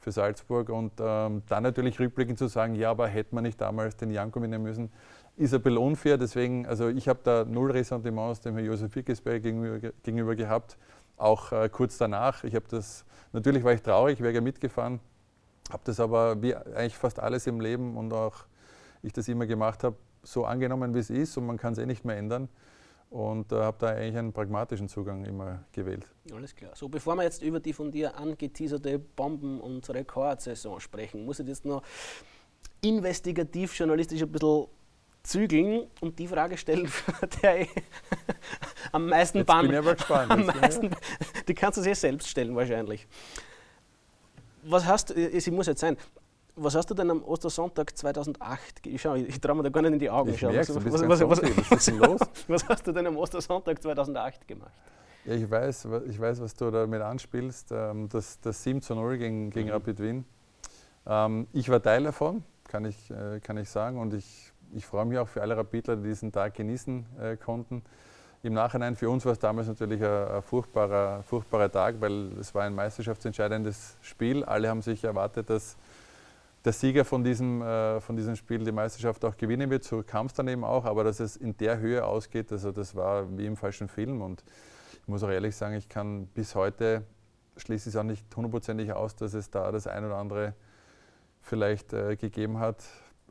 für Salzburg. Und ähm, dann natürlich rückblickend zu sagen, ja, aber hätte man nicht damals den Janko mitnehmen müssen, ist ein bisschen unfair. Deswegen, also ich habe da null Ressentiments dem Herrn Josef Wickesberg gegenüber, gegenüber gehabt, auch äh, kurz danach. Ich habe das, natürlich war ich traurig, wäre ja mitgefahren, habe das aber wie eigentlich fast alles im Leben und auch ich das immer gemacht habe, so angenommen, wie es ist und man kann es eh nicht mehr ändern. Und äh, habe da eigentlich einen pragmatischen Zugang immer gewählt. Alles klar. So, bevor wir jetzt über die von dir angeteaserte Bomben- und Rekordsaison sprechen, muss ich jetzt noch investigativ journalistisch ein bisschen zügeln und die Frage stellen, der am meisten Jetzt Bin ich aber gespannt. Am meisten, die kannst du dir selbst stellen wahrscheinlich. Was hast du, sie muss jetzt sein, was hast du denn am Ostersonntag 2008, ich, schau, ich traue mir da gar nicht in die Augen ich schauen. Merk's, was, was, was, was, los? was hast du denn am Ostersonntag 2008 gemacht? Ja, ich weiß, ich weiß, was du damit anspielst. Ähm, das, das 7 zu 0 gegen, gegen mhm. Rapid Wien. Ähm, ich war Teil davon, kann ich, äh, kann ich sagen. Und ich, ich freue mich auch für alle Rapidler, die diesen Tag genießen äh, konnten. Im Nachhinein für uns war es damals natürlich ein, ein, furchtbarer, furchtbarer Tag, weil es war ein meisterschaftsentscheidendes Spiel. Alle haben sich erwartet, dass der Sieger von diesem, äh, von diesem Spiel die Meisterschaft auch gewinnen wird. So kam es dann eben auch, aber dass es in der Höhe ausgeht, also das war wie im falschen Film. Und ich muss auch ehrlich sagen, ich kann bis heute schließe es auch nicht hundertprozentig aus, dass es da das ein oder andere vielleicht äh, gegeben hat.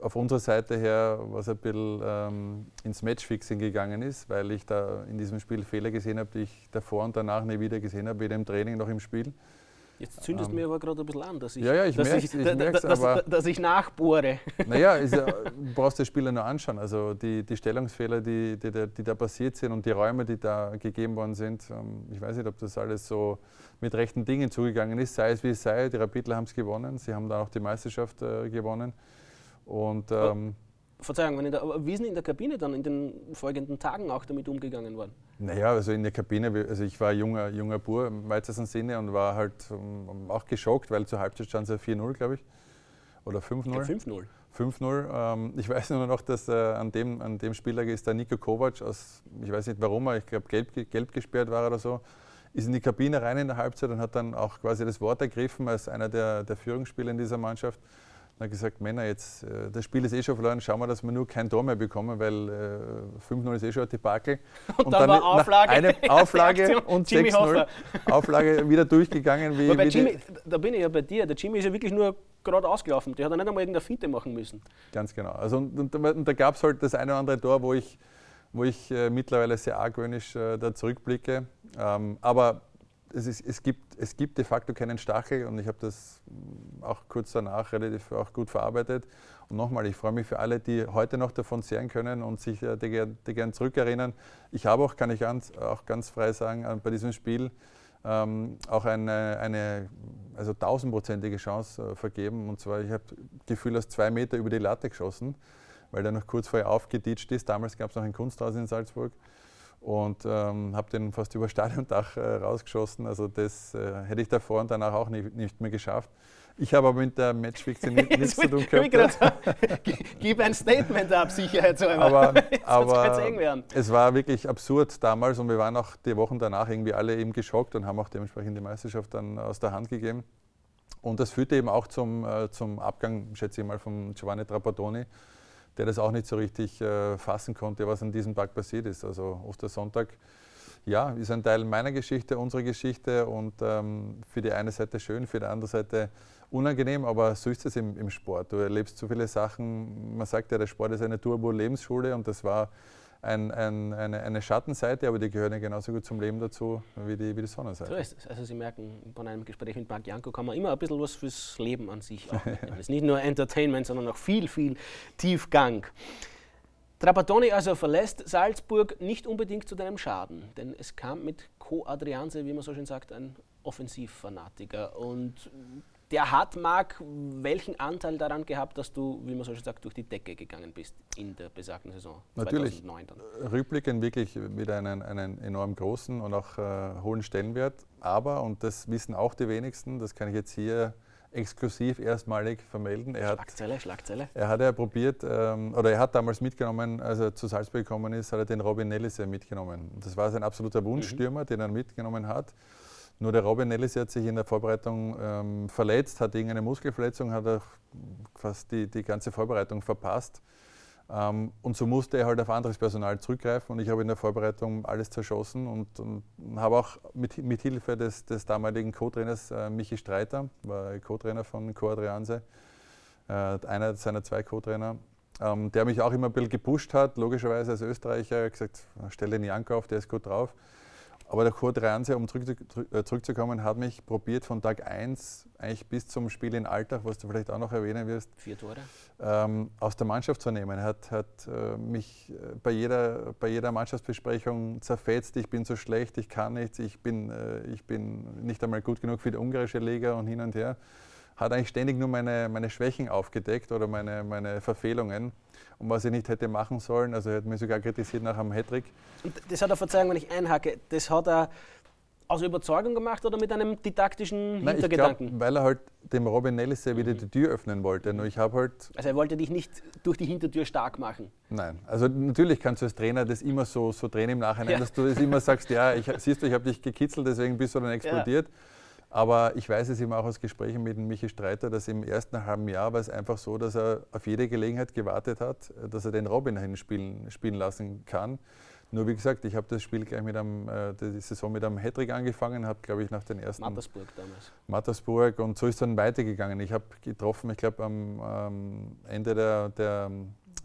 Auf unserer Seite her, was ein bisschen ähm, ins Matchfixing gegangen ist, weil ich da in diesem Spiel Fehler gesehen habe, die ich davor und danach nie wieder gesehen habe, weder im Training noch im Spiel. Jetzt zündest du ähm, mir aber gerade ein bisschen an, dass ich, ja, ja, ich dass, merk's, ich, ich merk's, dass, aber, dass ich nachbohre. Naja, ja, du brauchst die Spieler nur anschauen. Also die, die Stellungsfehler, die, die, die, da passiert sind und die Räume, die da gegeben worden sind, ähm, ich weiß nicht, ob das alles so mit rechten Dingen zugegangen ist, sei es wie es sei. Die Rapidler haben es gewonnen, sie haben dann auch die Meisterschaft äh, gewonnen. Und ähm, Verzeihung, wenn in der, wie sind in der Kabine dann in den folgenden Tagen auch damit umgegangen worden? Naja, also in der Kabine, also ich war junger, junger Bur im weitesten Sinne und war halt um, auch geschockt, weil zur Halbzeit stand es ja 4-0, glaube ich. Oder 5-0. 5-0. 5-0. Ähm, ich weiß nur noch, dass äh, an, dem, an dem Spieltag ist der Nico Kovac aus, ich weiß nicht warum, ich glaube gelb, gelb gesperrt war oder so, ist in die Kabine rein in der Halbzeit und hat dann auch quasi das Wort ergriffen als einer der, der Führungsspieler in dieser Mannschaft dann gesagt, Männer, jetzt, äh, das Spiel ist eh schon verloren, schauen wir, dass wir nur kein Tor mehr bekommen, weil äh, 5-0 ist eh schon ein Debakel. Und, und dann, dann war Auflage, eine Auflage und 6-0. Auflage wieder durchgegangen. Wie, wie Jimmy, da bin ich ja bei dir, der Jimmy ist ja wirklich nur gerade ausgelaufen, der hat ja nicht einmal irgendeine Finte machen müssen. Ganz genau. Also, und, und, und da gab es halt das eine oder andere Tor, wo ich, wo ich äh, mittlerweile sehr argwöhnisch äh, da zurückblicke. Ähm, aber es, ist, es, gibt, es gibt de facto keinen Stachel und ich habe das auch kurz danach relativ auch gut verarbeitet. Und nochmal, ich freue mich für alle, die heute noch davon zehren können und sich äh, die, die gern zurückerinnern. Ich habe auch, kann ich ganz, auch ganz frei sagen, äh, bei diesem Spiel ähm, auch eine, eine also tausendprozentige Chance äh, vergeben. Und zwar, ich habe Gefühl, aus zwei Meter über die Latte geschossen, weil der noch kurz vorher aufgeditscht ist. Damals gab es noch ein Kunsthaus in Salzburg und ähm, habe den fast über Stadiondach äh, rausgeschossen. Also das äh, hätte ich davor und danach auch nicht, nicht mehr geschafft. Ich habe aber mit der Matchfixe nichts zu tun gehabt. Gib ein Statement ab, sicherheitshalber. Aber, aber es war wirklich absurd damals und wir waren auch die Wochen danach irgendwie alle eben geschockt und haben auch dementsprechend die Meisterschaft dann aus der Hand gegeben. Und das führte eben auch zum, äh, zum Abgang, schätze ich mal, von Giovanni Trapattoni der das auch nicht so richtig äh, fassen konnte, was an diesem Tag passiert ist. Also Ostersonntag, ja, ist ein Teil meiner Geschichte, unserer Geschichte und ähm, für die eine Seite schön, für die andere Seite unangenehm, aber so ist es im, im Sport. Du erlebst so viele Sachen. Man sagt ja, der Sport ist eine Turbo-Lebensschule und das war ein, ein, eine, eine, Schattenseite, aber die gehören ja genauso gut zum Leben dazu wie die, wie die Sonnenseite. So ist es. Also Sie merken, bei einem Gespräch mit Marc Janko kann man immer ein bisschen was fürs Leben an sich auch es ist nicht nur Entertainment, sondern auch viel, viel Tiefgang. Trapattoni also verlässt Salzburg nicht unbedingt zu deinem Schaden, denn es kam mit Co Adrianse, wie man so schön sagt, ein Offensivfanatiker. Und der hat, Marc, welchen Anteil daran gehabt, dass du, wie man so schön sagt, durch die Decke gegangen bist in der besagten Saison Natürlich, 2009 dann? Rückblickend wirklich wieder einen, einen enorm großen und auch äh, hohen Stellenwert. Aber, und das wissen auch die wenigsten, das kann ich jetzt hier exklusiv erstmalig vermelden. Er Schlagzeile, hat, Schlagzeile. Er hat ja probiert, ähm, oder er hat damals mitgenommen, als er zu Salzburg gekommen ist, hat er den Robin Nellise mitgenommen. Das war sein absoluter Wunschstürmer, mhm. den er mitgenommen hat. Nur der Robin Nellis hat sich in der Vorbereitung ähm, verletzt, hat irgendeine Muskelverletzung, hat auch fast die, die ganze Vorbereitung verpasst. Ähm, und so musste er halt auf anderes Personal zurückgreifen und ich habe in der Vorbereitung alles zerschossen und, und habe auch mit, mit Hilfe des, des damaligen Co-Trainers äh, Michi Streiter, war Co-Trainer von Co Adrianse, äh, einer seiner zwei Co-Trainer, ähm, der mich auch immer ein bisschen gepusht hat, logischerweise als Österreicher, gesagt, stell den Janko auf, der ist gut drauf. Aber der Kurt Ranse, um äh, zurückzukommen, hat mich probiert von Tag 1 eigentlich bis zum Spiel in Alltag, was du vielleicht auch noch erwähnen wirst, Vier Tore. Ähm, aus der Mannschaft zu nehmen. Er hat, hat äh, mich äh, bei jeder, bei jeder Mannschaftsbesprechung zerfetzt, ich bin so schlecht, ich kann nichts, ich bin, äh, ich bin nicht einmal gut genug für die ungarische Liga und hin und her hat eigentlich ständig nur meine, meine Schwächen aufgedeckt oder meine, meine Verfehlungen und was ich nicht hätte machen sollen. Also er hat mich sogar kritisiert nach einem Hattrick. Und das hat er, Verzeihung, wenn ich einhacke, das hat er aus Überzeugung gemacht oder mit einem didaktischen Nein, Hintergedanken? Ich glaub, weil er halt dem Robin Nellisse wieder die Tür öffnen wollte. Nur ich habe halt also er wollte dich nicht durch die Hintertür stark machen? Nein. Also natürlich kannst du als Trainer das immer so, so drehen im Nachhinein, ja. dass du das immer sagst, ja, ich, siehst du, ich habe dich gekitzelt, deswegen bist du dann explodiert. Ja. Aber ich weiß es eben auch aus Gesprächen mit Michi Streiter, dass im ersten halben Jahr war es einfach so, dass er auf jede Gelegenheit gewartet hat, dass er den Robin hinspielen spielen lassen kann. Nur wie gesagt, ich habe das Spiel gleich mit einem, äh, die Saison mit einem Hattrick angefangen, habe glaube ich nach den ersten. Mattersburg damals. Mattersburg und so ist dann weitergegangen. Ich habe getroffen, ich glaube am ähm, Ende der, der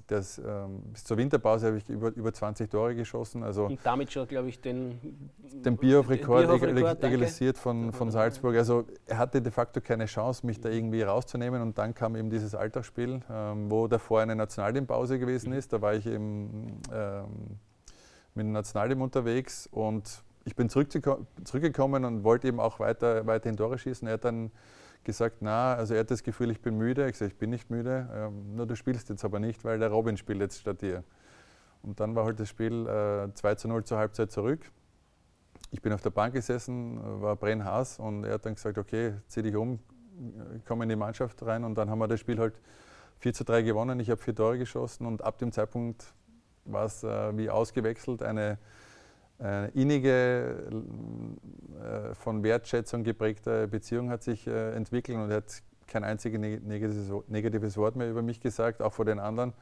das, ähm, bis zur Winterpause habe ich über, über 20 Tore geschossen. Also und damit schon, glaube ich, den, den Bierhoff-Rekord Bierhoff egalisiert von, von Salzburg. Also er hatte de facto keine Chance, mich da irgendwie rauszunehmen. Und dann kam eben dieses Alltagsspiel, ähm, wo davor eine Nationalteampause gewesen ist. Da war ich eben ähm, mit dem Nationalteam unterwegs und ich bin zurückgekommen und wollte eben auch weiter, weiterhin Tore schießen. Er hat dann gesagt, na, also er hat das Gefühl, ich bin müde. Ich sage, ich bin nicht müde, ähm, nur du spielst jetzt aber nicht, weil der Robin spielt jetzt statt dir. Und dann war halt das Spiel äh, 2 zu 0 zur Halbzeit zurück. Ich bin auf der Bank gesessen, war brennhaß und er hat dann gesagt, okay, zieh dich um, komm in die Mannschaft rein und dann haben wir das Spiel halt 4 zu 3 gewonnen. Ich habe vier Tore geschossen und ab dem Zeitpunkt war es äh, wie ausgewechselt, eine eine äh, innige, äh, von Wertschätzung geprägte Beziehung hat sich äh, entwickelt und er hat kein einziges negatives Wort mehr über mich gesagt, auch vor den anderen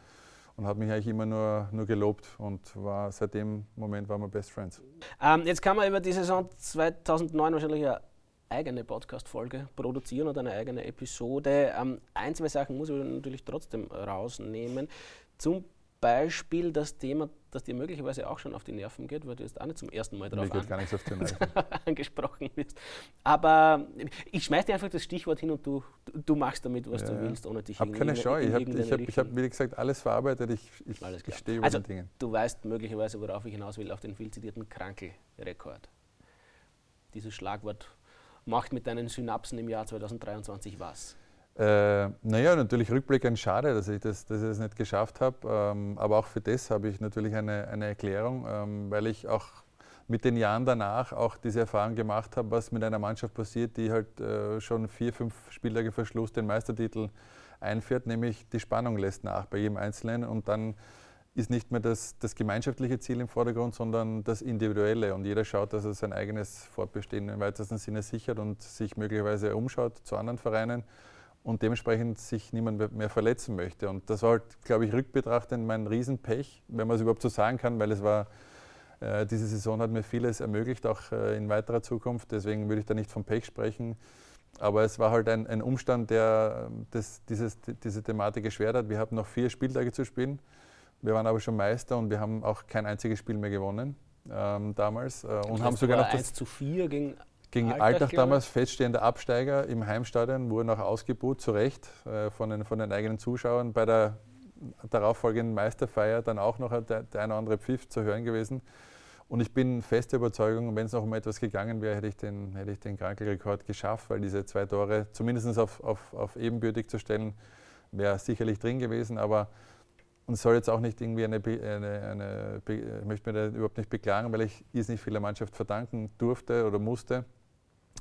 und hat mich eigentlich immer nur, nur gelobt und war seit dem Moment waren wir Best Friends. Ähm, jetzt kann man über die Saison 2009 wahrscheinlich eine eigene Podcast-Folge produzieren oder eine eigene Episode. Ähm, ein, zwei Sachen muss ich natürlich trotzdem rausnehmen. Zum Beispiel das Thema, das dir möglicherweise auch schon auf die Nerven geht, weil du jetzt auch nicht zum ersten Mal darauf an angesprochen wirst. Aber ich schmeiß dir einfach das Stichwort hin und du, du machst damit, was ja, du willst, ohne dich Ich habe keine Scheu. Ich habe, ich hab, ich hab, wie gesagt, alles verarbeitet. Ich, ich, ich stehe über also, den Dingen. Du weißt möglicherweise, worauf ich hinaus will, auf den viel zitierten Krankel-Rekord. Dieses Schlagwort macht mit deinen Synapsen im Jahr 2023 was? Äh, naja, natürlich rückblickend schade, dass ich das, dass ich das nicht geschafft habe. Ähm, aber auch für das habe ich natürlich eine, eine Erklärung, ähm, weil ich auch mit den Jahren danach auch diese Erfahrung gemacht habe, was mit einer Mannschaft passiert, die halt äh, schon vier, fünf Spieltage vor Schluss den Meistertitel einführt, nämlich die Spannung lässt nach bei jedem Einzelnen und dann ist nicht mehr das, das gemeinschaftliche Ziel im Vordergrund, sondern das individuelle. Und jeder schaut, dass er sein eigenes Fortbestehen im weitesten Sinne sichert und sich möglicherweise umschaut zu anderen Vereinen und dementsprechend sich niemand mehr verletzen möchte. Und das war halt, glaube ich, rückbetrachtend mein Riesenpech, wenn man es überhaupt so sagen kann, weil es war, äh, diese Saison hat mir vieles ermöglicht, auch äh, in weiterer Zukunft. Deswegen würde ich da nicht vom Pech sprechen. Aber es war halt ein, ein Umstand, der das, dieses, diese Thematik erschwert hat. Wir hatten noch vier Spieltage zu spielen. Wir waren aber schon Meister und wir haben auch kein einziges Spiel mehr gewonnen ähm, damals. Äh, und haben sogar noch das 1 zu 4 gegen gegen Alltag, Alltag damals feststehender Absteiger im Heimstadion wurden auch ausgebucht, zu Recht, äh, von, den, von den eigenen Zuschauern. Bei der darauffolgenden Meisterfeier dann auch noch der, der eine oder andere Pfiff zu hören gewesen. Und ich bin feste Überzeugung, wenn es noch um etwas gegangen wäre, hätte ich den, hätte ich den Krankelrekord geschafft, weil diese zwei Tore zumindest auf, auf, auf ebenbürtig zu stellen, wäre sicherlich drin gewesen. Aber und soll jetzt auch nicht irgendwie eine, eine, eine, ich möchte mir da überhaupt nicht beklagen, weil ich es nicht vieler Mannschaft verdanken durfte oder musste.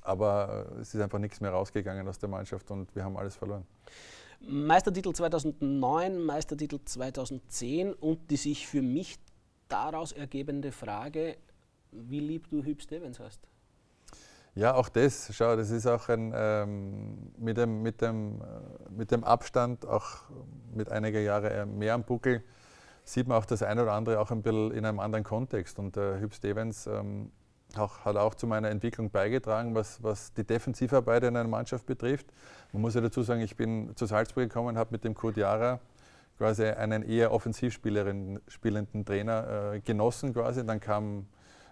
Aber es ist einfach nichts mehr rausgegangen aus der Mannschaft und wir haben alles verloren. Meistertitel 2009, Meistertitel 2010 und die sich für mich daraus ergebende Frage, wie lieb du Hüb Stevens hast. Ja, auch das, schau, das ist auch ein, ähm, mit, dem, mit, dem, äh, mit dem Abstand, auch mit einiger Jahre mehr am Buckel, sieht man auch das eine oder andere auch ein bisschen in einem anderen Kontext. Und der Hüb Stevens ähm, auch, hat auch zu meiner Entwicklung beigetragen, was, was die Defensivarbeit in einer Mannschaft betrifft. Man muss ja dazu sagen, ich bin zu Salzburg gekommen, habe mit dem Kurt Jara quasi einen eher offensivspielenden Trainer äh, genossen quasi. Dann kam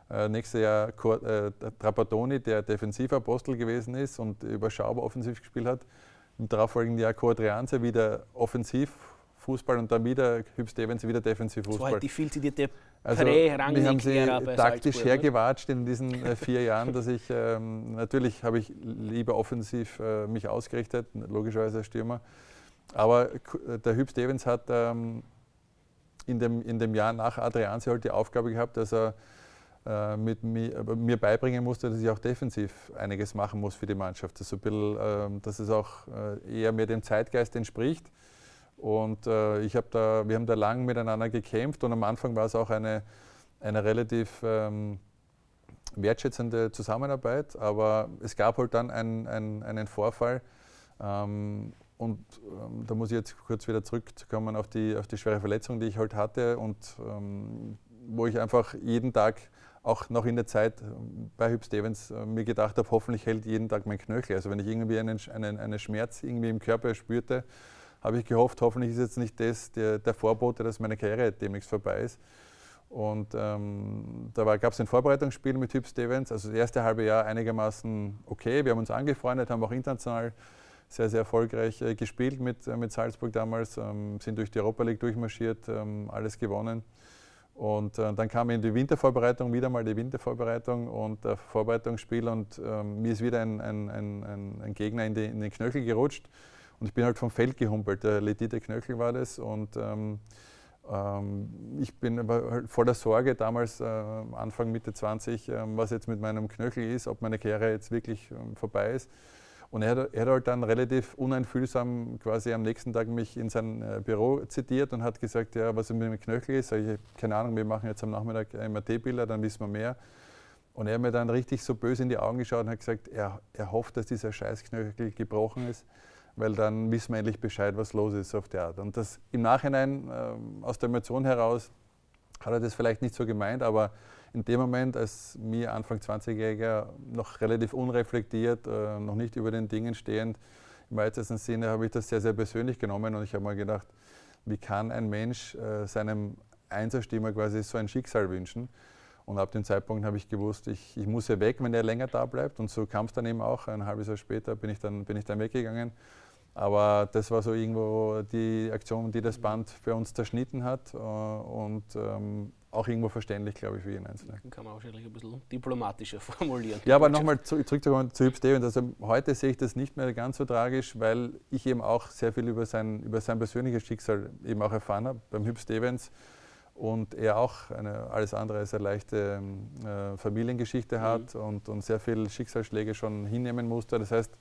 äh, nächstes Jahr äh, Trapattoni, der Defensivapostel gewesen ist und überschaubar offensiv gespielt hat. Im darauffolgenden Jahr Cordreanze wieder offensiv Fußball und dann wieder Hüb Stevens wieder Defensivfußball. Das war halt die viel zitierte also, wir haben sie taktisch Salzburg, hergewatscht in diesen äh, vier Jahren, dass ich, ähm, natürlich habe ich lieber offensiv äh, mich ausgerichtet, logischerweise als Stürmer. Aber der Hüb Stevens hat ähm, in, dem, in dem Jahr nach Adrianse halt die Aufgabe gehabt, dass er äh, mit mir, äh, mir, beibringen musste, dass ich auch defensiv einiges machen muss für die Mannschaft. Das ein bisschen, äh, dass es auch äh, eher mehr dem Zeitgeist entspricht. Und äh, ich hab da, wir haben da lang miteinander gekämpft und am Anfang war es auch eine, eine relativ ähm, wertschätzende Zusammenarbeit, aber es gab halt dann ein, ein, einen Vorfall. Ähm, und ähm, da muss ich jetzt kurz wieder zurückkommen auf die, auf die schwere Verletzung, die ich halt hatte und ähm, wo ich einfach jeden Tag auch noch in der Zeit äh, bei Hüb Stevens äh, mir gedacht habe, hoffentlich hält jeden Tag mein Knöchel. Also wenn ich irgendwie einen, einen, einen Schmerz irgendwie im Körper spürte, habe ich gehofft, hoffentlich ist jetzt nicht das der, der Vorbote, dass meine Karriere demnächst vorbei ist. Und ähm, da gab es ein Vorbereitungsspiel mit Hüb Stevens, also das erste halbe Jahr einigermaßen okay. Wir haben uns angefreundet, haben auch international sehr, sehr erfolgreich äh, gespielt mit, äh, mit Salzburg damals, ähm, sind durch die Europa League durchmarschiert, ähm, alles gewonnen. Und äh, dann kam in die Wintervorbereitung, wieder mal die Wintervorbereitung und das Vorbereitungsspiel und ähm, mir ist wieder ein, ein, ein, ein Gegner in, die, in, den Knöchel gerutscht und ich bin halt vom Feld gehumpelt. Der Letite Knöchel war das und ähm, ähm, ich bin aber halt voller Sorge damals, äh, Anfang, Mitte 20, äh, was jetzt mit meinem Knöchel ist, ob meine Karriere jetzt wirklich ähm, vorbei ist. Und er hat, er hat, halt dann relativ uneinfühlsam quasi am nächsten Tag mich in sein äh, Büro zitiert und hat gesagt, ja, was mit dem Knöchel ist. Ich, keine Ahnung, wir machen jetzt am Nachmittag MRT-Bilder, dann wissen wir mehr. Und er hat mir dann richtig so böse in die Augen geschaut und hat gesagt, er, er hofft, dass dieser Scheißknöchel gebrochen ist, weil dann wissen wir endlich Bescheid, was los ist auf der Art. Und das im Nachhinein, äh, aus der Emotion heraus, hat er das vielleicht nicht so gemeint, aber in dem Moment, als mir Anfang 20-Jähriger noch relativ unreflektiert, äh, noch nicht über den Dingen stehend, im weitesten Sinne habe ich das sehr, sehr persönlich genommen und ich habe mal gedacht, wie kann ein Mensch äh, seinem Einzerstimmer quasi so ein Schicksal wünschen? Und ab dem Zeitpunkt habe ich gewusst, ich, ich muss ja weg, wenn er länger da bleibt. Und so kam es dann eben auch. Ein halbes Jahr später bin ich dann, bin ich dann weggegangen. Aber das war so irgendwo die Aktion, die das Band für uns zerschnitten hat. Äh, und ähm, auch irgendwo verständlich, glaube ich, für jeden Einzelnen. Kann man wahrscheinlich ein bisschen diplomatischer formulieren. Ja, aber nochmal zu, zurückzukommen zu Hüb Stevens. Also heute sehe ich das nicht mehr ganz so tragisch, weil ich eben auch sehr viel über sein, über sein persönliches Schicksal eben auch erfahren habe beim Hüb Stevens und er auch eine alles andere als eine leichte äh, Familiengeschichte hat mhm. und, und sehr viele Schicksalsschläge schon hinnehmen musste. Das heißt,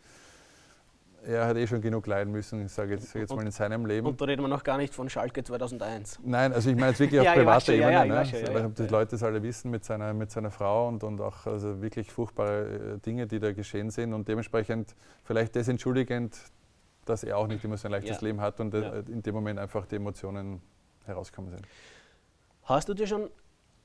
er hat eh schon genug leiden müssen, ich sage jetzt, jetzt mal in seinem Leben. Und da reden wir noch gar nicht von Schalke 2001. Nein, also ich meine jetzt wirklich auf ja, privater Ebene. Ja, ja, ne? schon, ja, die Leute das alle wissen mit seiner, mit seiner Frau und, und auch also wirklich furchtbare äh, Dinge, die da geschehen sind und dementsprechend vielleicht desentschuldigend, dass er auch nicht immer so ein leichtes Leben hat und äh, in dem Moment einfach die Emotionen herauskommen sind. Hast du dir schon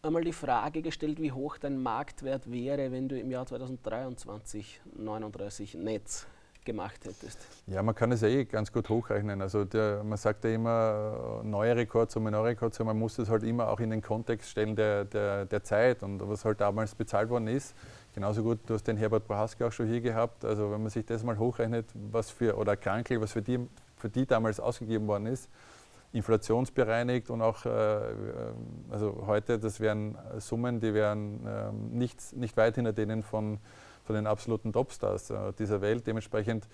einmal die Frage gestellt, wie hoch dein Marktwert wäre, wenn du im Jahr 2023 39 Netz gemacht hättest? Ja, man kann es eh ganz gut hochrechnen. Also der, man sagt ja immer, äh, neue Rekordsumme, neue Rekordsumme, man muss es halt immer auch in den Kontext stellen der, der, der Zeit und was halt damals bezahlt worden ist. Genauso gut, du hast den Herbert Prohaska auch schon hier gehabt. Also wenn man sich das mal hochrechnet, was für, oder Krankel, was für die, für die damals ausgegeben worden ist, inflationsbereinigt und auch, äh, also heute, das wären Summen, die wären äh, nicht, nicht weit hinter denen von von den absoluten Topstars äh, dieser Welt. Dementsprechend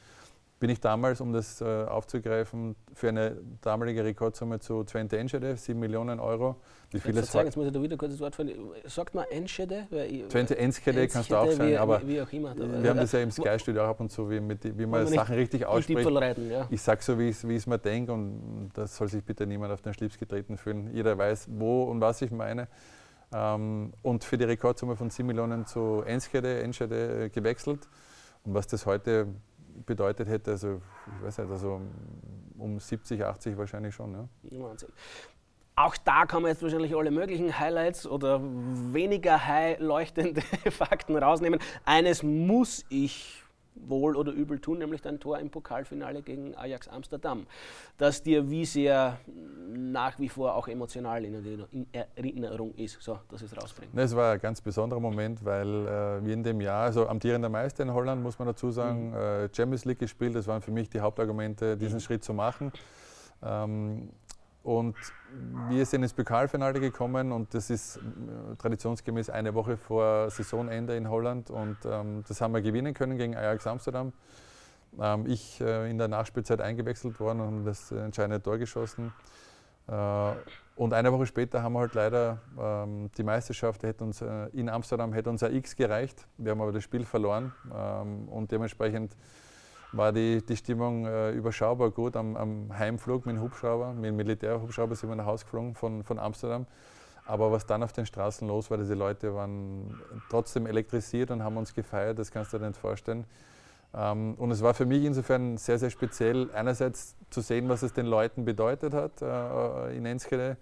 bin ich damals, um das äh, aufzugreifen, für eine damalige Rekordsumme zu Twente Enschede, 7 Millionen Euro. Wie viel jetzt, sagen, jetzt muss ich da wieder kurz das Wort finden. Sagt man Enschede? Twente Enschede kannst du auch sagen, wie, aber wie, auch immer. wir haben das ja im Sky-Studio ab und zu, wie, mit, wie man Sachen richtig ausspricht. Reiten, ja. Ich sage so, wie ich es mir denke und das soll sich bitte niemand auf den Schlips getreten fühlen. Jeder weiß, wo und was ich meine. Ähm, und für die Rekordsumme von 7 Millionen zu Enschede, Enschede gewechselt. Und was das heute bedeutet hätte, also ich weiß nicht, also um 70, 80 wahrscheinlich schon. Ja. Wahnsinn. Auch da kann man jetzt wahrscheinlich alle möglichen Highlights oder weniger high leuchtende Fakten rausnehmen. Eines muss ich wohl oder übel tun, nämlich dein Tor im Pokalfinale gegen Ajax Amsterdam, das dir wie sehr nach wie vor auch emotional in Erinnerung ist. So, dass es rausbringt. Es war ein ganz besonderer Moment, weil äh, wir in dem Jahr, also amtierender Meister in Holland, muss man dazu sagen, mhm. äh, Champions League gespielt. Das waren für mich die Hauptargumente, diesen mhm. Schritt zu machen. Ähm, und wir sind ins Pokalfinale gekommen und das ist äh, traditionsgemäß eine Woche vor Saisonende in Holland und ähm, das haben wir gewinnen können gegen Ajax Amsterdam. Ähm, ich äh, in der Nachspielzeit eingewechselt worden und das entscheidende Tor geschossen. Äh, und eine Woche später haben wir halt leider ähm, die Meisterschaft hätte uns, äh, in Amsterdam hätte uns ein X gereicht. Wir haben aber das Spiel verloren ähm, und dementsprechend war die, die Stimmung äh, überschaubar gut. Am, am, Heimflug mit dem Hubschrauber, mit dem Militärhubschrauber sind wir nach Hause geflogen von, von Amsterdam. Aber was dann auf den Straßen los war, diese Leute waren trotzdem elektrisiert und haben uns gefeiert, das kannst du dir nicht vorstellen. Ähm, und es war für mich insofern sehr, sehr speziell, einerseits zu sehen, was es den Leuten bedeutet hat äh, in Enschede,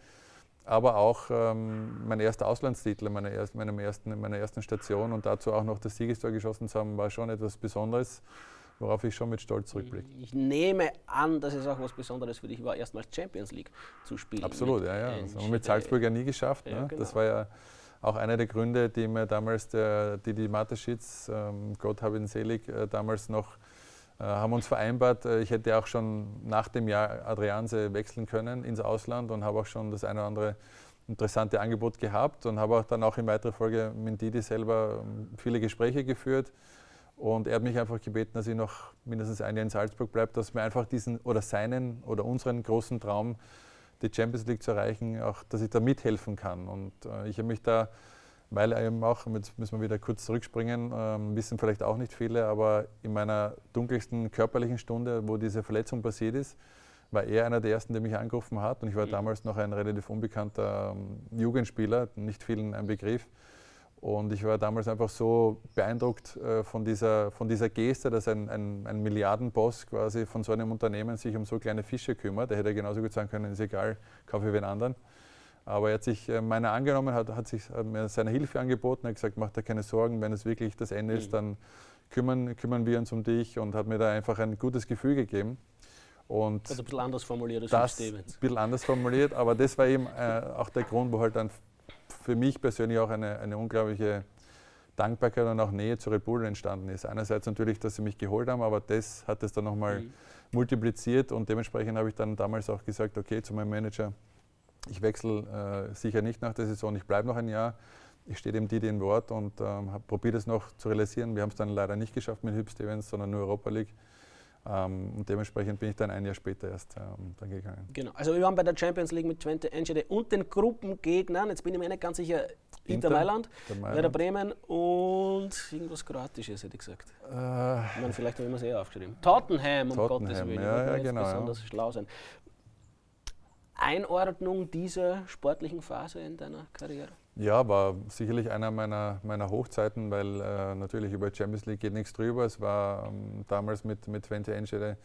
aber auch ähm, mein erster Auslandstitel meiner, erst, meinem ersten, meiner ersten Station und dazu auch noch das Siegestor geschossen zu haben, war schon etwas Besonderes worauf ich schon mit Stolz zurückblicke. Ich nehme an, dass es auch was Besonderes für dich war, erstmals Champions League zu spielen. Absolut, ja, ja. Das haben wir mit Salzburg ja nie geschafft. Ja, ne? genau. Das war ja auch einer der Gründe, die mir damals der Didi Mateschitz, ähm, Gott habe ihn selig, äh, damals noch äh, haben uns vereinbart, äh, ich hätte auch schon nach dem Jahr Adrianse wechseln können ins Ausland und habe auch schon das eine oder andere interessante Angebot gehabt und habe auch dann auch in weiterer Folge mit Didi selber ähm, viele Gespräche geführt. Und er hat mich einfach gebeten, dass ich noch mindestens ein Jahr in Salzburg bleibe, dass wir einfach diesen oder seinen oder unseren großen Traum, die Champions League zu erreichen, auch, dass ich da mithelfen kann. Und äh, ich habe mich da, weil eben auch, jetzt müssen wir wieder kurz zurückspringen, ähm, wissen vielleicht auch nicht viele, aber in meiner dunkelsten körperlichen Stunde, wo diese Verletzung passiert ist, war er einer der ersten, der mich angerufen hat. Und ich war mhm. damals noch ein relativ unbekannter ähm, Jugendspieler, nicht vielen ein Begriff. Und ich war damals einfach so beeindruckt äh, von, dieser, von dieser Geste, dass ein, ein, ein, Milliardenboss quasi von so einem Unternehmen sich um so kleine Fische kümmert. Der hätte genauso gut sagen können, ist egal, kaufe ich wen anderen. Aber er hat sich äh, meiner angenommen, hat, hat sich hat mir seine Hilfe angeboten, hat gesagt, mach dir keine Sorgen, wenn es wirklich das Ende mhm. ist, dann kümmern, kümmern wir uns um dich und hat mir da einfach ein gutes Gefühl gegeben. Und also ein bisschen anders formuliert als das. Ein bisschen anders formuliert, aber das war eben äh, auch der Grund, wo halt dann für mich persönlich auch eine, eine unglaubliche Dankbarkeit und auch Nähe zu Red Bull entstanden ist. Einerseits natürlich, dass sie mich geholt haben, aber das hat es dann nochmal mhm. multipliziert und dementsprechend habe ich dann damals auch gesagt, okay, zu meinem Manager, ich wechsle äh, sicher nicht nach der Saison, ich bleibe noch ein Jahr. Ich stehe dem Didi in Wort und ähm, probiere das noch zu realisieren. Wir haben es dann leider nicht geschafft mit Hüb Stevens, sondern nur Europa League. Ähm, und dementsprechend bin ich dann ein Jahr später erst ähm, dann gegangen. Genau, also wir waren bei der Champions League mit Twente Enschede und den Gruppengegnern, jetzt bin ich mir nicht ganz sicher, Inter, Inter Mailand, Werder Bremen und irgendwas Kroatisches, hätte ich gesagt. Äh, ich meine, vielleicht habe ich mir es eher aufgeschrieben. Tottenham, um Tottenham, Gottes Willen. Ja, ja, genau, besonders ja. schlau sein. Einordnung dieser sportlichen Phase in deiner Karriere? Ja, war sicherlich einer meiner, meiner Hochzeiten, weil äh, natürlich über Champions League geht nichts drüber. Es war ähm, damals mit, mit Twente Enschede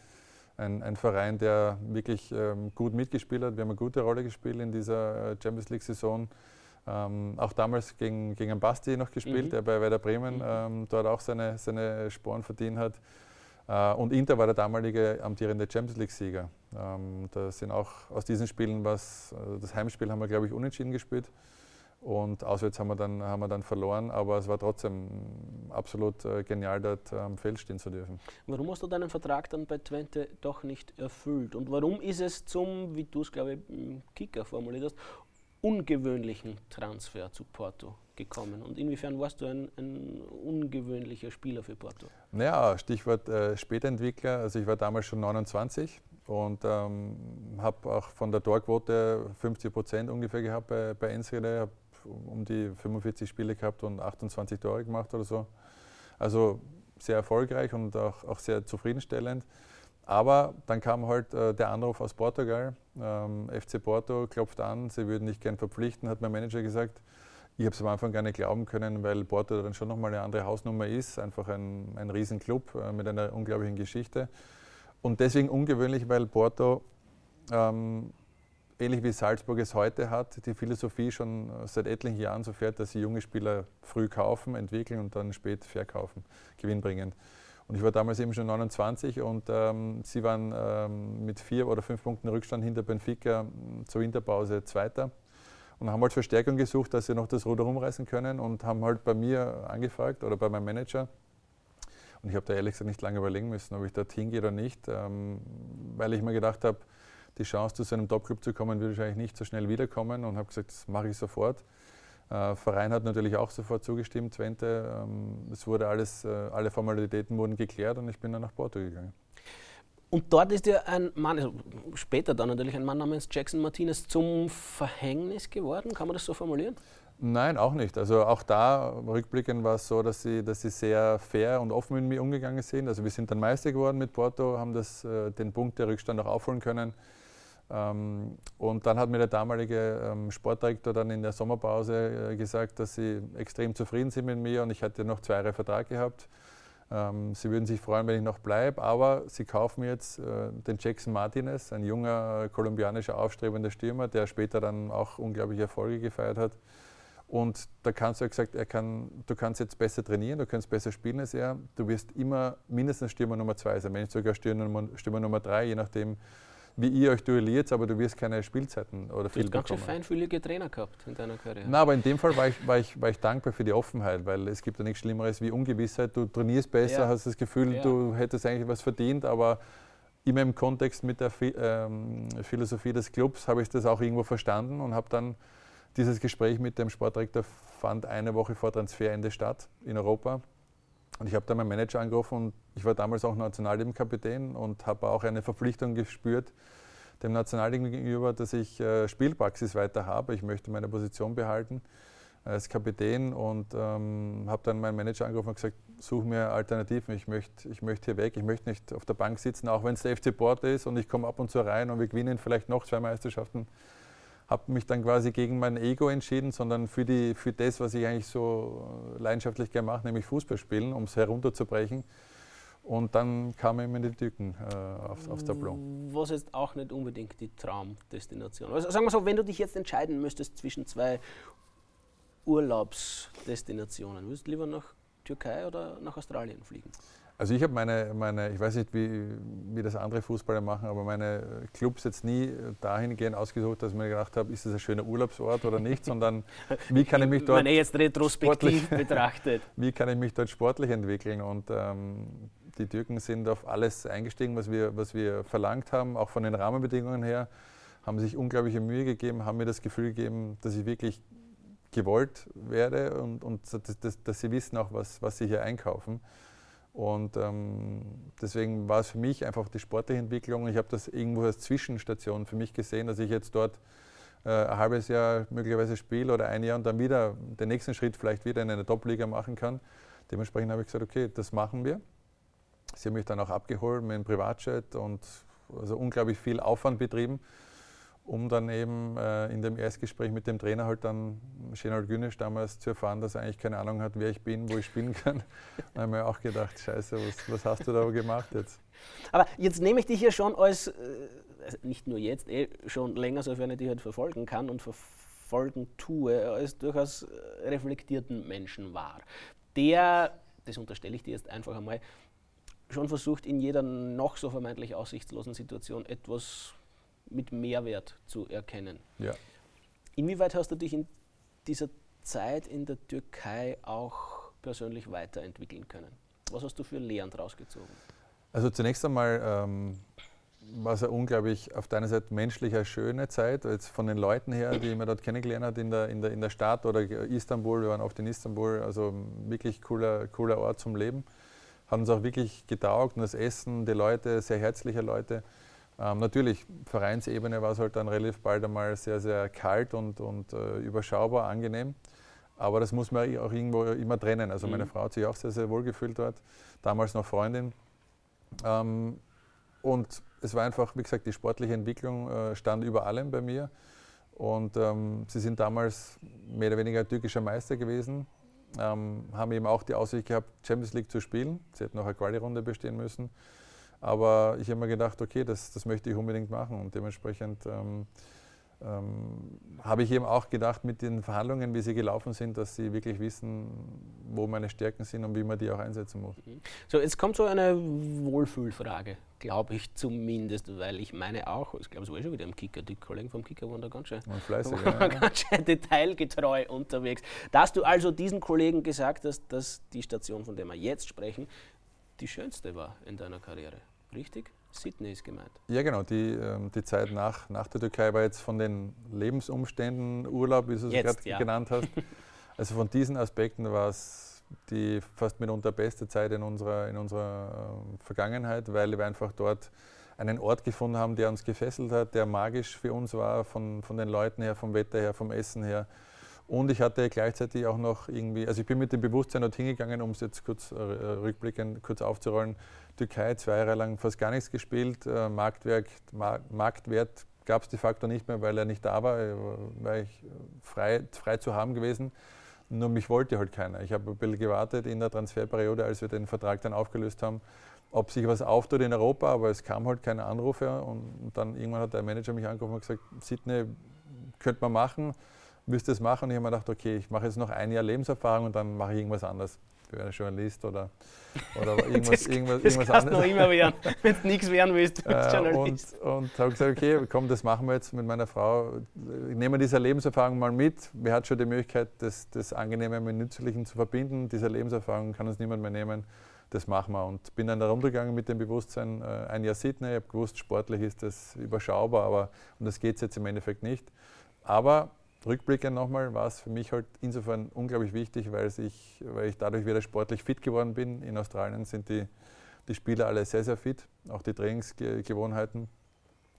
ein, ein Verein, der wirklich ähm, gut mitgespielt hat. Wir haben eine gute Rolle gespielt in dieser äh, Champions League-Saison. Ähm, auch damals gegen, gegen einen Basti noch gespielt, mhm. der bei Werder Bremen mhm. ähm, dort auch seine, seine Sporen verdient hat. Äh, und Inter war der damalige amtierende Champions League-Sieger. Ähm, da sind auch aus diesen Spielen was, äh, das Heimspiel haben wir, glaube ich, unentschieden gespielt. Und auswärts haben wir dann, haben wir dann verloren, aber es war trotzdem absolut äh, genial, dort am Feld stehen zu dürfen. Warum hast du deinen Vertrag dann bei Twente doch nicht erfüllt? Und warum ist es zum, wie du es glaube ich im Kicker formuliert hast, ungewöhnlichen Transfer zu Porto gekommen? Und inwiefern warst du ein, ein ungewöhnlicher Spieler für Porto? Naja, Stichwort äh, Spätentwickler. Also ich war damals schon 29 und ähm, habe auch von der Torquote 50 Prozent ungefähr gehabt bei, bei Enschede. Um die 45 Spiele gehabt und 28 Tore gemacht oder so. Also sehr erfolgreich und auch, auch sehr zufriedenstellend. Aber dann kam halt äh, der Anruf aus Portugal. Ähm, FC Porto klopft an, sie würden dich gern verpflichten, hat mein Manager gesagt. Ich habe es am Anfang gar nicht glauben können, weil Porto dann schon nochmal eine andere Hausnummer ist. Einfach ein, ein Riesenclub äh, mit einer unglaublichen Geschichte. Und deswegen ungewöhnlich, weil Porto ähm, ähnlich wie Salzburg es heute hat, die Philosophie schon seit etlichen Jahren so fährt, dass sie junge Spieler früh kaufen, entwickeln und dann spät verkaufen, gewinnbringend. Und ich war damals eben schon 29 und ähm, sie waren ähm, mit vier oder fünf Punkten Rückstand hinter Benfica zur Winterpause Zweiter und haben halt Verstärkung gesucht, dass sie noch das Ruder rumreißen können und haben halt bei mir angefragt oder bei meinem Manager. Und ich habe da ehrlich gesagt nicht lange überlegen müssen, ob ich dorthin gehe oder nicht, ähm, weil ich mir gedacht habe, die Chance, zu so einem Topclub zu kommen, wird wahrscheinlich nicht so schnell wiederkommen und habe gesagt, das mache ich sofort. Äh, Verein hat natürlich auch sofort zugestimmt, Twente. Ähm, es wurde alles, äh, alle Formalitäten wurden geklärt und ich bin dann nach Porto gegangen. Und dort ist ja ein Mann, also später dann natürlich ein Mann namens Jackson Martinez zum Verhängnis geworden. Kann man das so formulieren? Nein, auch nicht. Also auch da rückblickend war es so, dass sie, dass sie sehr fair und offen mit mir umgegangen sind. Also wir sind dann Meister geworden mit Porto, haben das, äh, den Punkt der Rückstand auch aufholen können. Ähm, und dann hat mir der damalige ähm, Sportdirektor dann in der Sommerpause äh, gesagt, dass sie extrem zufrieden sind mit mir und ich hatte noch zwei Jahre Vertrag gehabt. Ähm, sie würden sich freuen, wenn ich noch bleibe, aber sie kaufen jetzt äh, den Jackson Martinez, ein junger äh, kolumbianischer aufstrebender Stürmer, der später dann auch unglaubliche Erfolge gefeiert hat. Und da kannst du gesagt, er kann, du kannst jetzt besser trainieren, du kannst besser spielen als er. Du wirst immer mindestens Stürmer Nummer zwei sein, wenn nicht sogar Stürmer, Stürmer Nummer drei, je nachdem, wie ihr euch duelliert, aber du wirst keine Spielzeiten oder viel bekommen. Du hast ganz schön feinfühlige Trainer gehabt in deiner Karriere. Na, aber in dem Fall war ich, war, ich, war ich dankbar für die Offenheit, weil es gibt ja nichts Schlimmeres wie Ungewissheit. Du trainierst besser, ja. hast das Gefühl, ja. du hättest eigentlich was verdient, aber immer im Kontext mit der ähm, Philosophie des Clubs habe ich das auch irgendwo verstanden und habe dann dieses Gespräch mit dem Sportdirektor fand eine Woche vor Transferende statt in Europa. Und ich habe da meinen Manager angerufen und ich war damals auch Nationalteamkapitän und habe auch eine Verpflichtung gespürt dem Nationalteam gegenüber, dass ich äh, Spielpraxis weiter habe. Ich möchte meine Position behalten als Kapitän und ähm, habe dann meinen Manager angerufen und gesagt, such mir Alternativen, ich möchte ich möcht hier weg, ich möchte nicht auf der Bank sitzen, auch wenn es der FC Porto ist und ich komme ab und zu rein und wir gewinnen vielleicht noch zwei Meisterschaften habe mich dann quasi gegen mein Ego entschieden, sondern für, die, für das, was ich eigentlich so leidenschaftlich gerne mache, nämlich Fußball spielen, um es herunterzubrechen. Und dann kamen immer die Tücken äh, aufs, aufs Tableau. Was ist auch nicht unbedingt die Traumdestination. Also sagen wir so, wenn du dich jetzt entscheiden müsstest zwischen zwei Urlaubsdestinationen, würdest du lieber nach Türkei oder nach Australien fliegen? Also ich habe meine, meine, ich weiß nicht, wie, wie das andere Fußballer machen, aber meine Clubs jetzt nie dahingehend ausgesucht, dass ich mir gedacht habe, ist das ein schöner Urlaubsort oder nicht, sondern wie kann ich mich dort meine jetzt retrospektiv betrachtet. Wie kann ich mich dort sportlich entwickeln? Und ähm, die Türken sind auf alles eingestiegen, was wir, was wir verlangt haben, auch von den Rahmenbedingungen her, haben sich unglaubliche Mühe gegeben, haben mir das Gefühl gegeben, dass ich wirklich gewollt werde und, und dass, dass, dass sie wissen auch, was, was sie hier einkaufen. Und ähm, deswegen war es für mich einfach die sportliche Entwicklung. Ich habe das irgendwo als Zwischenstation für mich gesehen, dass ich jetzt dort äh, ein halbes Jahr möglicherweise spiele oder ein Jahr und dann wieder den nächsten Schritt vielleicht wieder in eine Top-Liga machen kann. Dementsprechend habe ich gesagt, okay, das machen wir. Sie haben mich dann auch abgeholt mit einem Privatjet und also unglaublich viel Aufwand betrieben um dann eben äh, in dem Erstgespräch mit dem Trainer halt dann Şenol Güneş damals zu erfahren, dass er eigentlich keine Ahnung hat, wer ich bin, wo ich spielen kann. da habe ich mir auch gedacht, scheiße, was, was, hast du da gemacht jetzt? Aber jetzt nehme ich dich ja schon als, äh, also nicht nur jetzt, eh, schon länger, sofern ich dich halt verfolgen kann und verfolgen tue, als durchaus äh, reflektierten Menschen wahr. Der, das unterstelle ich dir jetzt einfach einmal, schon versucht, in jeder noch so vermeintlich aussichtslosen Situation etwas mit Mehrwert zu erkennen. Ja. Inwieweit hast du dich in dieser Zeit in der Türkei auch persönlich weiterentwickeln können? Was hast du für Lehren daraus gezogen? Also zunächst einmal ähm, war es eine unglaublich auf deiner Seite menschlicher schöne Zeit, jetzt von den Leuten her, die man dort kennengelernt hat in der, in der, in der Stadt oder Istanbul, wir waren oft in Istanbul, also wirklich cooler, cooler Ort zum Leben. Hat uns auch wirklich getaugt und das Essen, die Leute, sehr herzliche Leute. Ähm, natürlich, Vereinsebene war es halt dann relativ bald einmal sehr, sehr kalt und, und äh, überschaubar, angenehm. Aber das muss man auch irgendwo immer trennen. Also meine mhm. Frau hat sich auch sehr, sehr wohl gefühlt dort, damals noch Freundin. Ähm, und es war einfach, wie gesagt, die sportliche Entwicklung äh, stand über allem bei mir. Und ähm, sie sind damals mehr oder weniger türkischer Meister gewesen, ähm, haben eben auch die Aussicht gehabt, Champions League zu spielen. Sie hätten noch eine Quali-Runde bestehen müssen. Aber ich habe mir gedacht, okay, das, das möchte ich unbedingt machen. Und dementsprechend ähm, ähm, habe ich eben auch gedacht mit den Verhandlungen, wie sie gelaufen sind, dass sie wirklich wissen, wo meine Stärken sind und wie man die auch einsetzen muss. Mhm. So, jetzt kommt so eine Wohlfühlfrage, glaube ich zumindest, weil ich meine auch, ich glaube, es war schon wieder im Kicker, die Kollegen vom Kicker waren da ganz schön, fleißig, ja, ganz schön detailgetreu unterwegs. Dass du also diesen Kollegen gesagt hast, dass die Station, von der wir jetzt sprechen, die schönste war in deiner Karriere, richtig? Sydney ist gemeint. Ja, genau. Die, ähm, die Zeit nach, nach der Türkei war jetzt von den Lebensumständen Urlaub, wie du es gerade ja. genannt hast. Also von diesen Aspekten war es die fast mitunter beste Zeit in unserer, in unserer äh, Vergangenheit, weil wir einfach dort einen Ort gefunden haben, der uns gefesselt hat, der magisch für uns war, von, von den Leuten her, vom Wetter her, vom Essen her. Und ich hatte gleichzeitig auch noch irgendwie, also ich bin mit dem Bewusstsein dorthin gegangen, um es jetzt kurz äh, rückblickend kurz aufzurollen. Türkei zwei Jahre lang fast gar nichts gespielt. Äh, Marktwerk, Mar Marktwert gab es de facto nicht mehr, weil er nicht da war. War ich frei, frei zu haben gewesen. Nur mich wollte halt keiner. Ich habe ein bisschen gewartet in der Transferperiode, als wir den Vertrag dann aufgelöst haben, ob sich was auftut in Europa, aber es kam halt keine Anrufe. Und dann irgendwann hat der Manager mich angerufen und gesagt, Sydney, könnte man machen müsste es machen. Und ich habe mir gedacht, okay, ich mache jetzt noch ein Jahr Lebenserfahrung und dann mache ich irgendwas anderes. Für einen Journalist oder, oder irgendwas, das, irgendwas, das irgendwas anderes. noch immer werden, wenn du nichts werden willst, als äh, Journalist. Und, und habe gesagt, okay, komm, das machen wir jetzt mit meiner Frau. Nehmen wir diese Lebenserfahrung mal mit. Wir hat schon die Möglichkeit, das, das Angenehme mit Nützlichen zu verbinden. Diese Lebenserfahrung kann uns niemand mehr nehmen. Das machen wir. Und bin dann da rumgegangen mit dem Bewusstsein, äh, ein Jahr Sydney. Ich habe gewusst, sportlich ist das überschaubar, aber um das geht es jetzt im Endeffekt nicht. Aber rückblickend nochmal war es für mich halt insofern unglaublich wichtig, weil ich, weil ich dadurch wieder sportlich fit geworden bin. In Australien sind die, die Spieler alle sehr, sehr fit, auch die Trainingsgewohnheiten.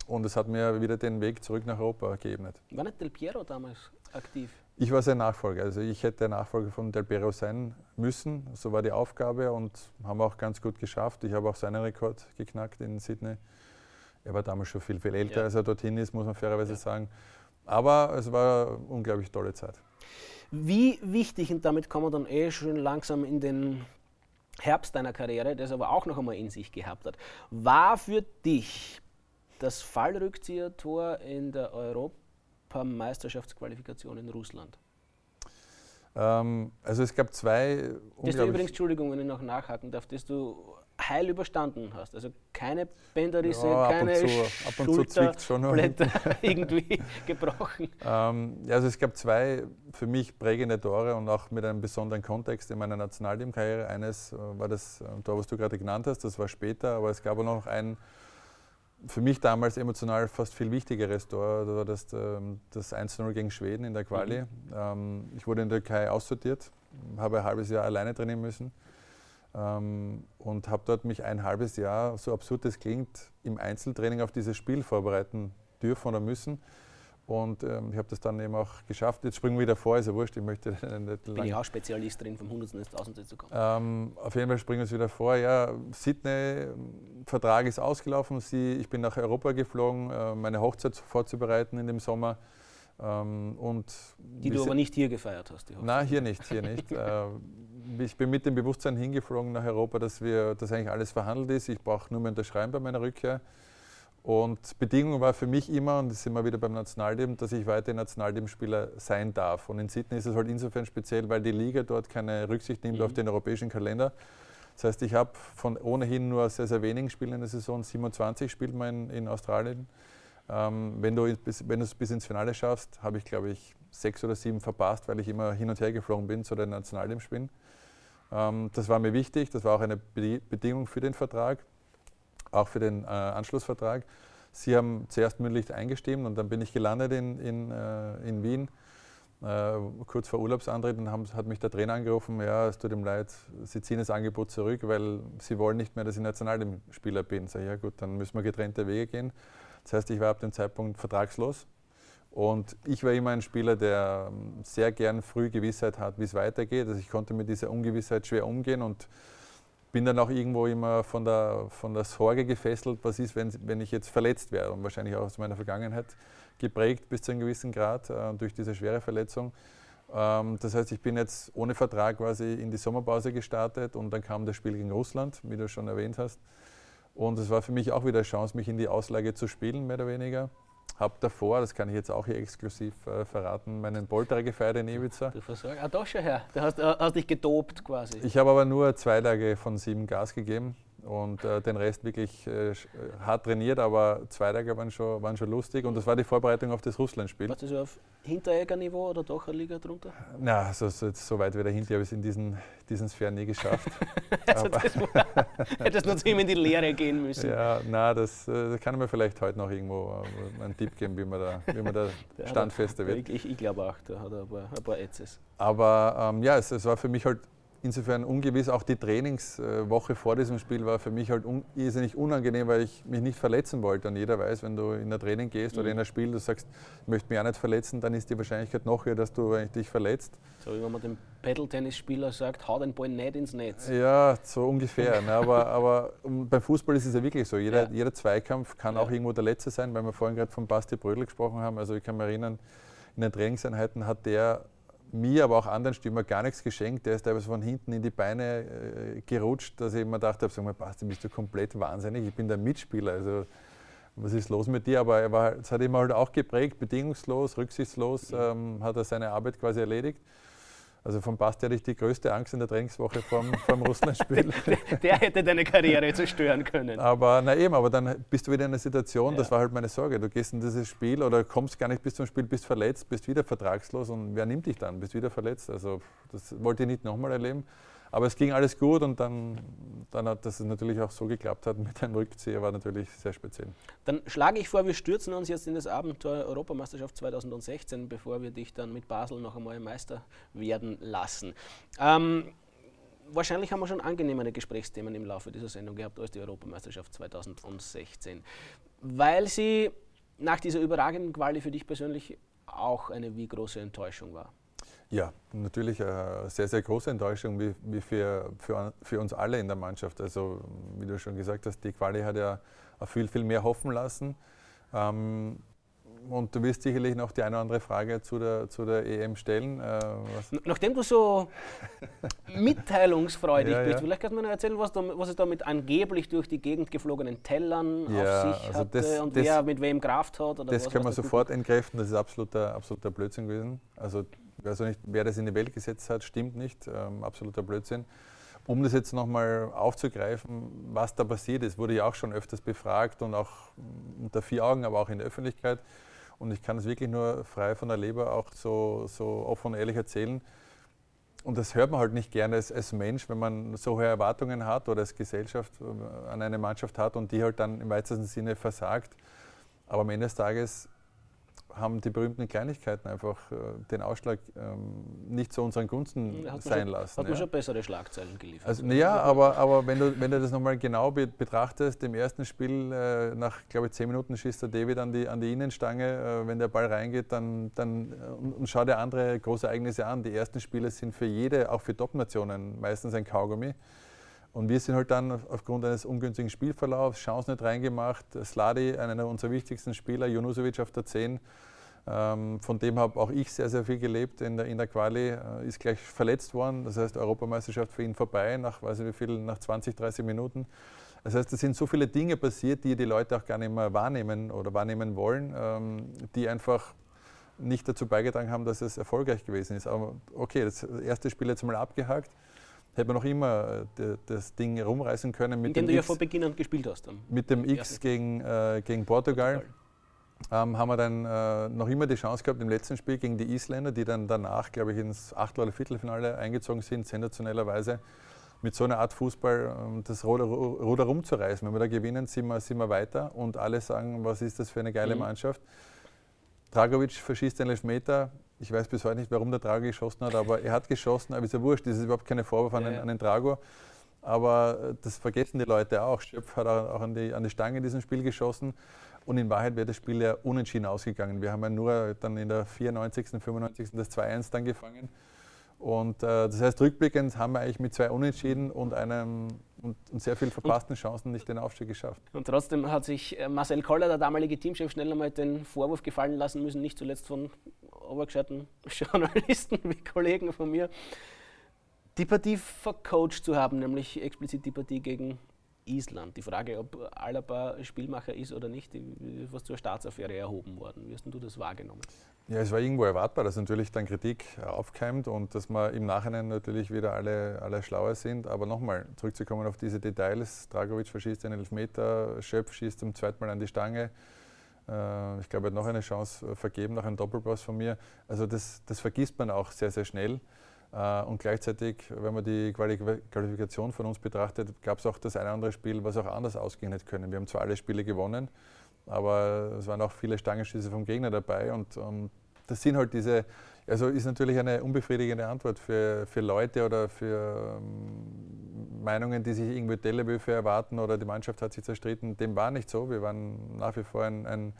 Und es hat mir wieder den Weg zurück nach Europa geebnet. War nicht Del Piero damals aktiv? Ich war sein Nachfolger. Also ich hätte der Nachfolger von Del Piero sein müssen. So war die Aufgabe und haben auch ganz gut geschafft. Ich habe auch seinen Rekord geknackt in Sydney. Er war damals schon viel, viel älter, ja. als er dorthin ist, muss man fairerweise ja. sagen. Aber es war eine unglaublich tolle Zeit. Wie wichtig, und damit kommen wir dann eh schon langsam in den Herbst deiner Karriere, das aber auch noch einmal in sich gehabt hat, war für dich das Fallrückzieher-Tor in der Europameisterschaftsqualifikation in Russland? Ähm, also es gab zwei. Das du übrigens, Entschuldigung, wenn ich noch nachhaken darf, dass du heil überstanden hast. Also keine Bänderrisse, ja, keine zu, Schulterblätter irgendwie gebrochen. Ähm, ja, also es gab zwei für mich prägende Tore und auch mit einem besonderen Kontext in meiner Nationalteamkarriere. Eines äh, war das äh, Tor, was du gerade genannt hast, das war später, aber es gab auch noch ein für mich damals emotional fast viel wichtigeres Tor, das war das, ähm, das 1-0 gegen Schweden in der Quali. Mhm. Ähm, ich wurde in der Türkei aussortiert, habe ein halbes Jahr alleine trainieren müssen ähm, und habe dort mich ein halbes Jahr, so absurd es klingt, im Einzeltraining auf dieses Spiel vorbereiten dürfen oder müssen. Und ähm, ich habe das dann eben auch geschafft. Jetzt springen wir wieder vor, ist ja wurscht, ich möchte nicht Bin lang. ich auch Spezialist drin, vom Hundertsten ins Tausendste zu kommen. Ähm, auf jeden Fall springen wir uns wieder vor. Ja, Sydney, Vertrag ist ausgelaufen. Sie, ich bin nach Europa geflogen, äh, meine Hochzeit vorzubereiten in dem Sommer. Ähm, und die du aber nicht hier gefeiert hast? Nein, hier nicht, hier nicht. äh, ich bin mit dem Bewusstsein hingeflogen nach Europa, dass, wir, dass eigentlich alles verhandelt ist. Ich brauche nur mehr unterschreiben bei meiner Rückkehr. Und Bedingung war für mich immer, und das sind wir wieder beim Nationalteam, dass ich weiter Nationalteamspieler sein darf. Und in Sydney ist es halt insofern speziell, weil die Liga dort keine Rücksicht nimmt mhm. auf den europäischen Kalender. Das heißt, ich habe von ohnehin nur sehr, sehr wenigen Spielen in der Saison, 27 spielt man in, in Australien. Ähm, wenn, du bis, wenn du es bis ins Finale schaffst, habe ich, glaube ich, sechs oder sieben verpasst, weil ich immer hin und her geflogen bin zu den Nationalteamspielen. Ähm, das war mir wichtig, das war auch eine Bedingung für den Vertrag. auch für den äh, Anschlussvertrag. Sie haben zuerst mündlich eingestimmt und dann bin ich gelandet in, in, äh, in Wien, äh, kurz vor Urlaubsantritt und haben, hat mich der Trainer angerufen, ja, es tut ihm leid, Sie ziehen das Angebot zurück, weil Sie wollen nicht mehr, dass ich Nationalspieler bin. Sag ich, ja gut, dann müssen wir getrennte Wege gehen. Das heißt, ich war ab dem Zeitpunkt vertragslos. Und ich war immer ein Spieler, der ähm, sehr gern früh Gewissheit hat, wie es weitergeht. Also ich konnte mit dieser Ungewissheit schwer umgehen und bin dann auch irgendwo immer von der, von der Sorge gefesselt, was ist, wenn, wenn ich jetzt verletzt wäre und wahrscheinlich auch aus meiner Vergangenheit geprägt bis zu einem gewissen Grad äh, durch diese schwere Verletzung. Ähm, das heißt, ich bin jetzt ohne Vertrag quasi in die Sommerpause gestartet und dann kam das Spiel gegen Russland, wie du schon erwähnt hast. Und es war für mich auch wieder eine Chance, mich in die Auslage zu spielen, mehr oder weniger habe davor, das kann ich jetzt auch hier exklusiv äh, verraten, meinen Polterer gefeiert in Ibiza. Du Versorger. Ah, doch schon her. Du hast, äh, hast dich gedopt quasi. Ich habe aber nur zwei Tage von sieben Gas gegeben und äh, den Rest wirklich äh, hart trainiert, aber zwei Tage waren schon, waren schon lustig und das war die Vorbereitung auf das Russland-Spiel. Warst du so auf Hinteregger-Niveau oder doch eine Liga drunter? Na, so, so, so weit wie der Hinter habe ich es in diesen, diesen Sphären nie geschafft. also hättest nur zu ihm in die Lehre gehen müssen. Ja, na, das, äh, das kann mir vielleicht heute noch irgendwo äh, einen Tipp geben, wie man da, wie man da standfester wird. Ich, ich glaube auch, da hat er ein paar, ein paar Ätzes. Aber ähm, ja, es, es war für mich halt insofern ungewiss. Auch die Trainingswoche vor diesem Spiel war für mich halt un irrsinnig unangenehm, weil ich mich nicht verletzen wollte. Und jeder weiß, wenn du in ein Training gehst mhm. oder in ein Spiel, du sagst, ich möchte mich auch nicht verletzen, dann ist die Wahrscheinlichkeit noch höher, dass du dich verletzt. So wie wenn man dem Pedal-Tennisspieler sagt, hau den Ball nicht ins Netz. Ja, so ungefähr. ne, aber, aber beim Fußball ist es ja wirklich so. Jeder, ja. jeder Zweikampf kann ja. auch irgendwo der letzte sein, weil wir vorhin gerade von Basti Brödel gesprochen haben. Also ich kann mich erinnern, in den Trainingseinheiten hat der mir, aber auch anderen Stürmer gar nichts geschenkt. Der ist teilweise von hinten in die Beine äh, gerutscht, dass ich immer dachte, sag mal, Basti, bist du komplett wahnsinnig? Ich bin der Mitspieler. Also, was ist los mit dir? Aber er war, es hat ihn halt auch geprägt, bedingungslos, rücksichtslos, ähm, hat er seine Arbeit quasi erledigt. Also von Basti hatte ich die größte Angst in der Trainingswoche vom, vom Russlandspiel. der, der, hätte deine Karriere zerstören können. Aber na eben, aber dann bist du wieder in einer Situation, ja. das war halt meine Sorge. Du gehst in dieses Spiel oder kommst gar nicht bis zum Spiel, bist verletzt, bist wieder vertragslos und wer nimmt dich dann? Bist wieder verletzt. Also das wollte ich nicht nochmal erleben. Aber es ging alles gut und dann, dann hat das natürlich auch so geklappt hat mit einem Rückzieher, war natürlich sehr speziell. Dann schlage ich vor, wir stürzen uns jetzt in das Abenteuer Europameisterschaft 2016, bevor wir dich dann mit Basel noch einmal Meister werden lassen. Ähm, wahrscheinlich haben wir schon angenehmere Gesprächsthemen im Laufe dieser Sendung gehabt als die Europameisterschaft 2016, weil sie nach dieser überragenden Quali für dich persönlich auch eine wie große Enttäuschung war. Ja, natürlich eine sehr, sehr große Enttäuschung, wie, wie für, für, für, uns alle in der Mannschaft. Also, wie du schon gesagt hast, die Quali hat ja viel, viel mehr hoffen lassen. Ähm, und du wirst sicherlich noch die eine oder andere Frage zu der, zu der EM stellen. Äh, Nachdem du so mitteilungsfreudig ja, bist, ja. vielleicht kannst du mir noch erzählen, was, da, was es da mit angeblich durch die Gegend geflogenen Tellern ja, auf sich also hatte das, und das, wer mit wem Kraft hat? Oder das was, können wir sofort entkräften, das ist absoluter, absoluter Blödsinn gewesen. Also auch nicht, wer das in die Welt gesetzt hat, stimmt nicht. Ähm, absoluter Blödsinn. Um das jetzt nochmal aufzugreifen, was da passiert ist, wurde ja auch schon öfters befragt und auch unter vier Augen, aber auch in der Öffentlichkeit. Und ich kann es wirklich nur frei von der Leber auch so, so offen und ehrlich erzählen. Und das hört man halt nicht gerne als, als Mensch, wenn man so hohe Erwartungen hat oder als Gesellschaft äh, an eine Mannschaft hat und die halt dann im weitesten Sinne versagt. Aber am Ende des Tages haben die berühmten Kleinigkeiten einfach äh, den Ausschlag ähm, nicht zu unseren Gunsten sein schon, lassen. Hat ja. man schon bessere Schlagzeilen geliefert. Also, naja, aber, aber wenn, du, wenn du das nochmal genau be betrachtest, im ersten Spiel, äh, nach, glaube ich, zehn Minuten schießt der David an die, an die Innenstange, äh, wenn der Ball reingeht, dann, dann und, und schau dir andere große Ereignisse an. Die ersten Spiele sind für jede, auch für Top-Nationen, meistens ein Kaugummi. Und wir sind halt dann aufgrund eines ungünstigen Spielverlaufs, Chancen nicht reingemacht. Sladi, einer unserer wichtigsten Spieler, Junusovic auf der 10, ähm, von dem habe auch ich sehr, sehr viel gelebt in der, in der Quali, äh, ist gleich verletzt worden. Das heißt, Europameisterschaft für ihn vorbei, nach, weiß ich wie viel, nach 20, 30 Minuten. Das heißt, es sind so viele Dinge passiert, die die Leute auch gar nicht mehr wahrnehmen oder wahrnehmen wollen, ähm, die einfach nicht dazu beigetragen haben, dass es erfolgreich gewesen ist. Aber okay, das erste Spiel jetzt mal abgehakt hätte man noch immer äh, das Ding rumreißen können. Mit Indem dem du ja vor Beginn an gespielt hast. Dann. Mit dem X gegen, äh, gegen Portugal. Portugal. Ähm, haben wir dann äh, noch immer die Chance gehabt im letzten Spiel gegen die Isländer, die dann danach, glaube ich, ins Achtel- oder Viertelfinale eingezogen sind, sensationellerweise. mit so einer Art Fußball ähm, das Ruder, Ruder rumzureißen. Wenn wir da gewinnen, sind wir, sind wir weiter und alle sagen, was ist das für eine geile mhm. Mannschaft. Dragovic verschießt den Elfmeter. Ich weiß bis heute nicht, warum der Drago geschossen hat, aber er hat geschossen, aber ist ja wurscht, das ist überhaupt keine Vorwurf an, ja, den, an den Drago. Aber äh, das vergessen die Leute auch. Schöpf hat auch an die, an die Stange in diesem Spiel geschossen. Und in Wahrheit wäre das Spiel ja unentschieden ausgegangen. Wir haben ja nur dann in der 94., 95. das 2-1 dann gefangen. Und äh, das heißt, rückblickend haben wir eigentlich mit zwei Unentschieden und einem und, und sehr vielen verpassten Chancen nicht den Aufstieg geschafft. Und trotzdem hat sich äh, Marcel Koller, der damalige Teamchef, schnell einmal den Vorwurf gefallen lassen müssen, nicht zuletzt von obergescheiten Journalisten wie Kollegen von mir, die Partie vercoacht zu haben, nämlich explizit die Partie gegen Island. Die Frage, ob Alaba Spielmacher ist oder nicht, was zur Staatsaffäre erhoben worden. Wie hast du das wahrgenommen? Ja, es war irgendwo erwartbar, dass natürlich dann Kritik aufkeimt und dass wir im Nachhinein natürlich wieder alle, alle schlauer sind. Aber nochmal, zurückzukommen auf diese Details. Dragovic verschießt den Elfmeter, Schöpf schießt zum zweiten Mal an die Stange. Äh, ich glaube, er hat noch eine Chance vergeben nach einem Doppelpass von mir. Also das, das vergisst man auch sehr, sehr schnell. Äh, und gleichzeitig, wenn man die Qualifikation von uns betrachtet, gab es auch das eine oder andere Spiel, was auch anders ausgehen hätte können. Wir haben zwar alle Spiele gewonnen, aber es waren auch viele Stangenschüsse vom Gegner dabei. Und, und das sind halt diese, also ist natürlich eine unbefriedigende Antwort für, für Leute oder für ähm, Meinungen, die sich irgendwie Teleböfe erwarten oder die Mannschaft hat sich zerstritten. Dem war nicht so. Wir waren nach wie vor ein, ein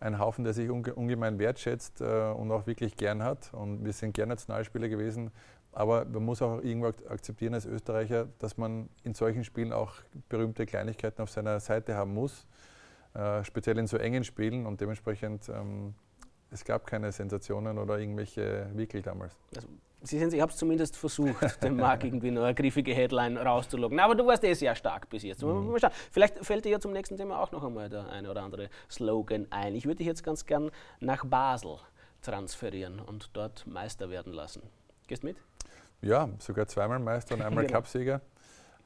ein Haufen, der sich ungemein wertschätzt äh, und auch wirklich gern hat. Und wir sind gern Nationalspieler gewesen. Aber man muss auch irgendwo akzeptieren als Österreicher, dass man in solchen Spielen auch berühmte Kleinigkeiten auf seiner Seite haben muss, äh, speziell in so engen Spielen. Und dementsprechend, ähm, es gab keine Sensationen oder irgendwelche Wickel damals. Also Sie sehen, ich habe es zumindest versucht, dem Marc irgendwie noch eine griffige Headline rauszulocken. Aber du warst eh sehr stark bis jetzt. Mhm. Vielleicht fällt dir ja zum nächsten Thema auch noch einmal der eine oder andere Slogan ein. Ich würde dich jetzt ganz gern nach Basel transferieren und dort Meister werden lassen. Gehst mit? Ja, sogar zweimal Meister und einmal genau. Cupsieger.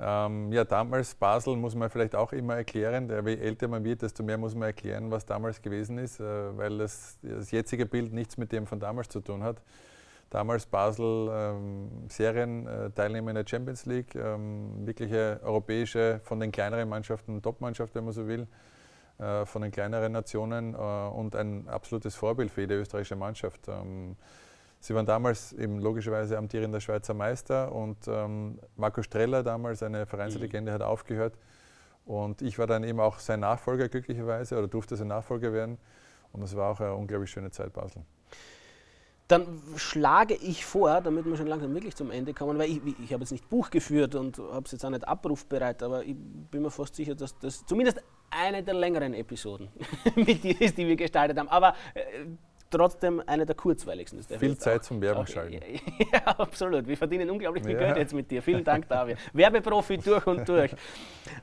Ähm, ja, damals Basel muss man vielleicht auch immer erklären. Je älter man wird, desto mehr muss man erklären, was damals gewesen ist, äh, weil das, das jetzige Bild nichts mit dem von damals zu tun hat damals Basel ähm, Serienteilnehmer in der Champions League, ähm, wirkliche europäische, von den kleineren Mannschaften Topmannschaft, wenn man so will, äh, von den kleineren Nationen äh, und ein absolutes Vorbild für jede österreichische Mannschaft. Ähm, sie waren damals eben logischerweise amtierender Schweizer Meister und ähm, Marco Streller, damals eine Vereinslegende, mhm. hat aufgehört. Und ich war dann eben auch sein Nachfolger glücklicherweise oder durfte sein Nachfolger werden. Und das war auch eine unglaublich schöne Zeit Basel. Dann schlage ich vor, damit wir schon langsam wirklich zum Ende kommen, weil ich, ich habe jetzt nicht Buch geführt und habe es jetzt auch nicht abrufbereit, aber ich bin mir fast sicher, dass das zumindest eine der längeren Episoden mit dir ist, die wir gestaltet haben. Aber äh, trotzdem eine der kurzweiligsten. Viel Zeit zum Werbung schalten. Ja, absolut. Wir verdienen unglaublich viel ja. Geld jetzt mit dir. Vielen Dank, David. Werbeprofi durch und durch.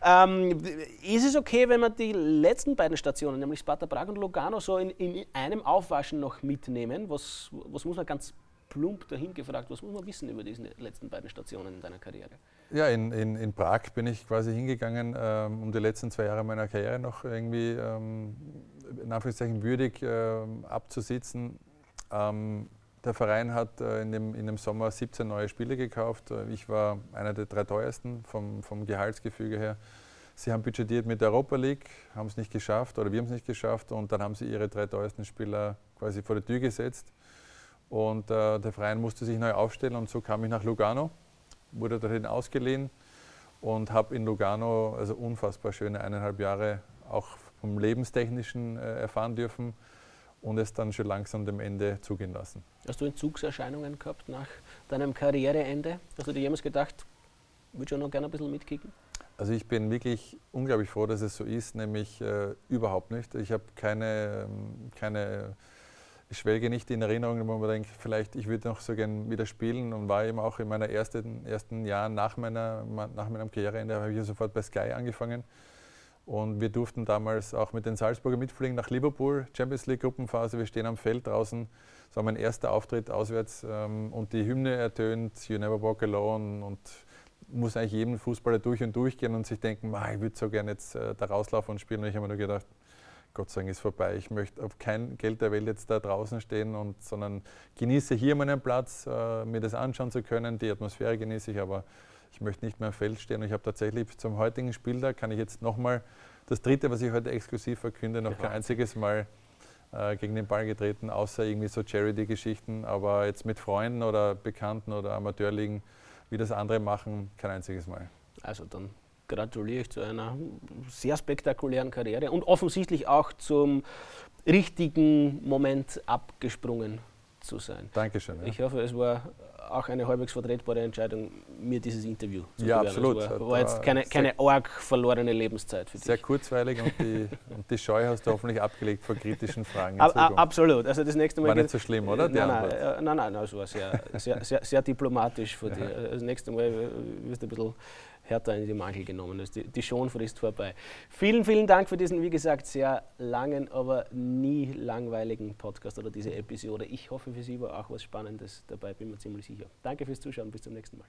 Ähm, ist es okay, wenn wir die letzten beiden Stationen, nämlich Sparta Prag und Lugano, so in, in einem Aufwaschen noch mitnehmen? Was, was muss man ganz plump dahin gefragt, was muss man wissen über diese letzten beiden Stationen in deiner Karriere? Ja, in, in, in Prag bin ich quasi hingegangen, ähm, um die letzten zwei Jahre meiner Karriere noch irgendwie ähm, in Anführungszeichen würdig äh, abzusitzen. Ähm, der Verein hat äh, in, dem, in dem Sommer 17 neue Spiele gekauft. Äh, ich war einer der drei teuersten vom, vom Gehaltsgefüge her. Sie haben budgetiert mit der Europa League, haben es nicht geschafft oder wir haben es nicht geschafft und dann haben sie ihre drei teuersten Spieler quasi vor die Tür gesetzt. Und äh, der Verein musste sich neu aufstellen und so kam ich nach Lugano, wurde dorthin ausgeliehen und habe in Lugano also unfassbar schöne eineinhalb Jahre auch vom Lebenstechnischen äh, erfahren dürfen und es dann schon langsam dem Ende zugehen lassen. Hast du Entzugserscheinungen gehabt nach deinem Karriereende? Hast du dir jemals gedacht, würde schon noch gerne ein bisschen mitkicken? Also ich bin wirklich unglaublich froh, dass es so ist, nämlich äh, überhaupt nicht. Ich habe keine, ähm, keine, ich schwelge nicht in Erinnerungen, wo man denkt, vielleicht ich würde noch so gern wieder spielen und war eben auch in meinen ersten, ersten Jahren nach, meiner, nach meinem Karriereende, habe ich ja sofort bei Sky angefangen und wir durften damals auch mit den Salzburger mitfliegen nach Liverpool, Champions League Gruppenphase. Wir stehen am Feld draußen. Das war mein erster Auftritt auswärts ähm, und die Hymne ertönt, You Never Walk Alone und muss eigentlich jedem Fußballer durch und durch gehen und sich denken, ich würde so gerne jetzt äh, da rauslaufen und spielen. Und ich habe mir nur gedacht, Gott sei Dank ist vorbei. Ich möchte auf kein Geld der Welt jetzt da draußen stehen, und, sondern genieße hier meinen Platz, äh, mir das anschauen zu können. Die Atmosphäre genieße ich, aber ich möchte nicht mehr am Feld stehen. Und ich habe tatsächlich zum heutigen Spiel da, kann ich jetzt nochmal das dritte, was ich heute exklusiv verkünde, noch kein einziges Mal äh, gegen den Ball getreten, außer irgendwie so Charity-Geschichten. Aber jetzt mit Freunden oder Bekannten oder Amateurligen, wie das andere machen, kein einziges Mal. Also dann gratuliere ich zu einer sehr spektakulären Karriere und offensichtlich auch zum richtigen Moment abgesprungen zu sein. Dankeschön. Ja. Ich hoffe, es war auch eine halbwegs vertretbare Entscheidung, mir dieses Interview zu Ja, absolut. Es war, war jetzt keine, keine arg verlorene Lebenszeit für dich. Sehr kurzweilig und die, und die Scheu hast du hoffentlich abgelegt vor kritischen Fragen. A, absolut. Also das nächste Mal war nicht so schlimm, oder? Nein, nein, äh, nein, nein, es war sehr, sehr, sehr, sehr diplomatisch von dir. Das nächste Mal wirst du ein bisschen härter in die Mangel genommen ist. Die, die Schonfrist vorbei. Vielen, vielen Dank für diesen, wie gesagt, sehr langen, aber nie langweiligen Podcast oder diese Episode. Ich hoffe, für Sie war auch was Spannendes dabei, bin mir ziemlich sicher. Danke fürs Zuschauen, bis zum nächsten Mal.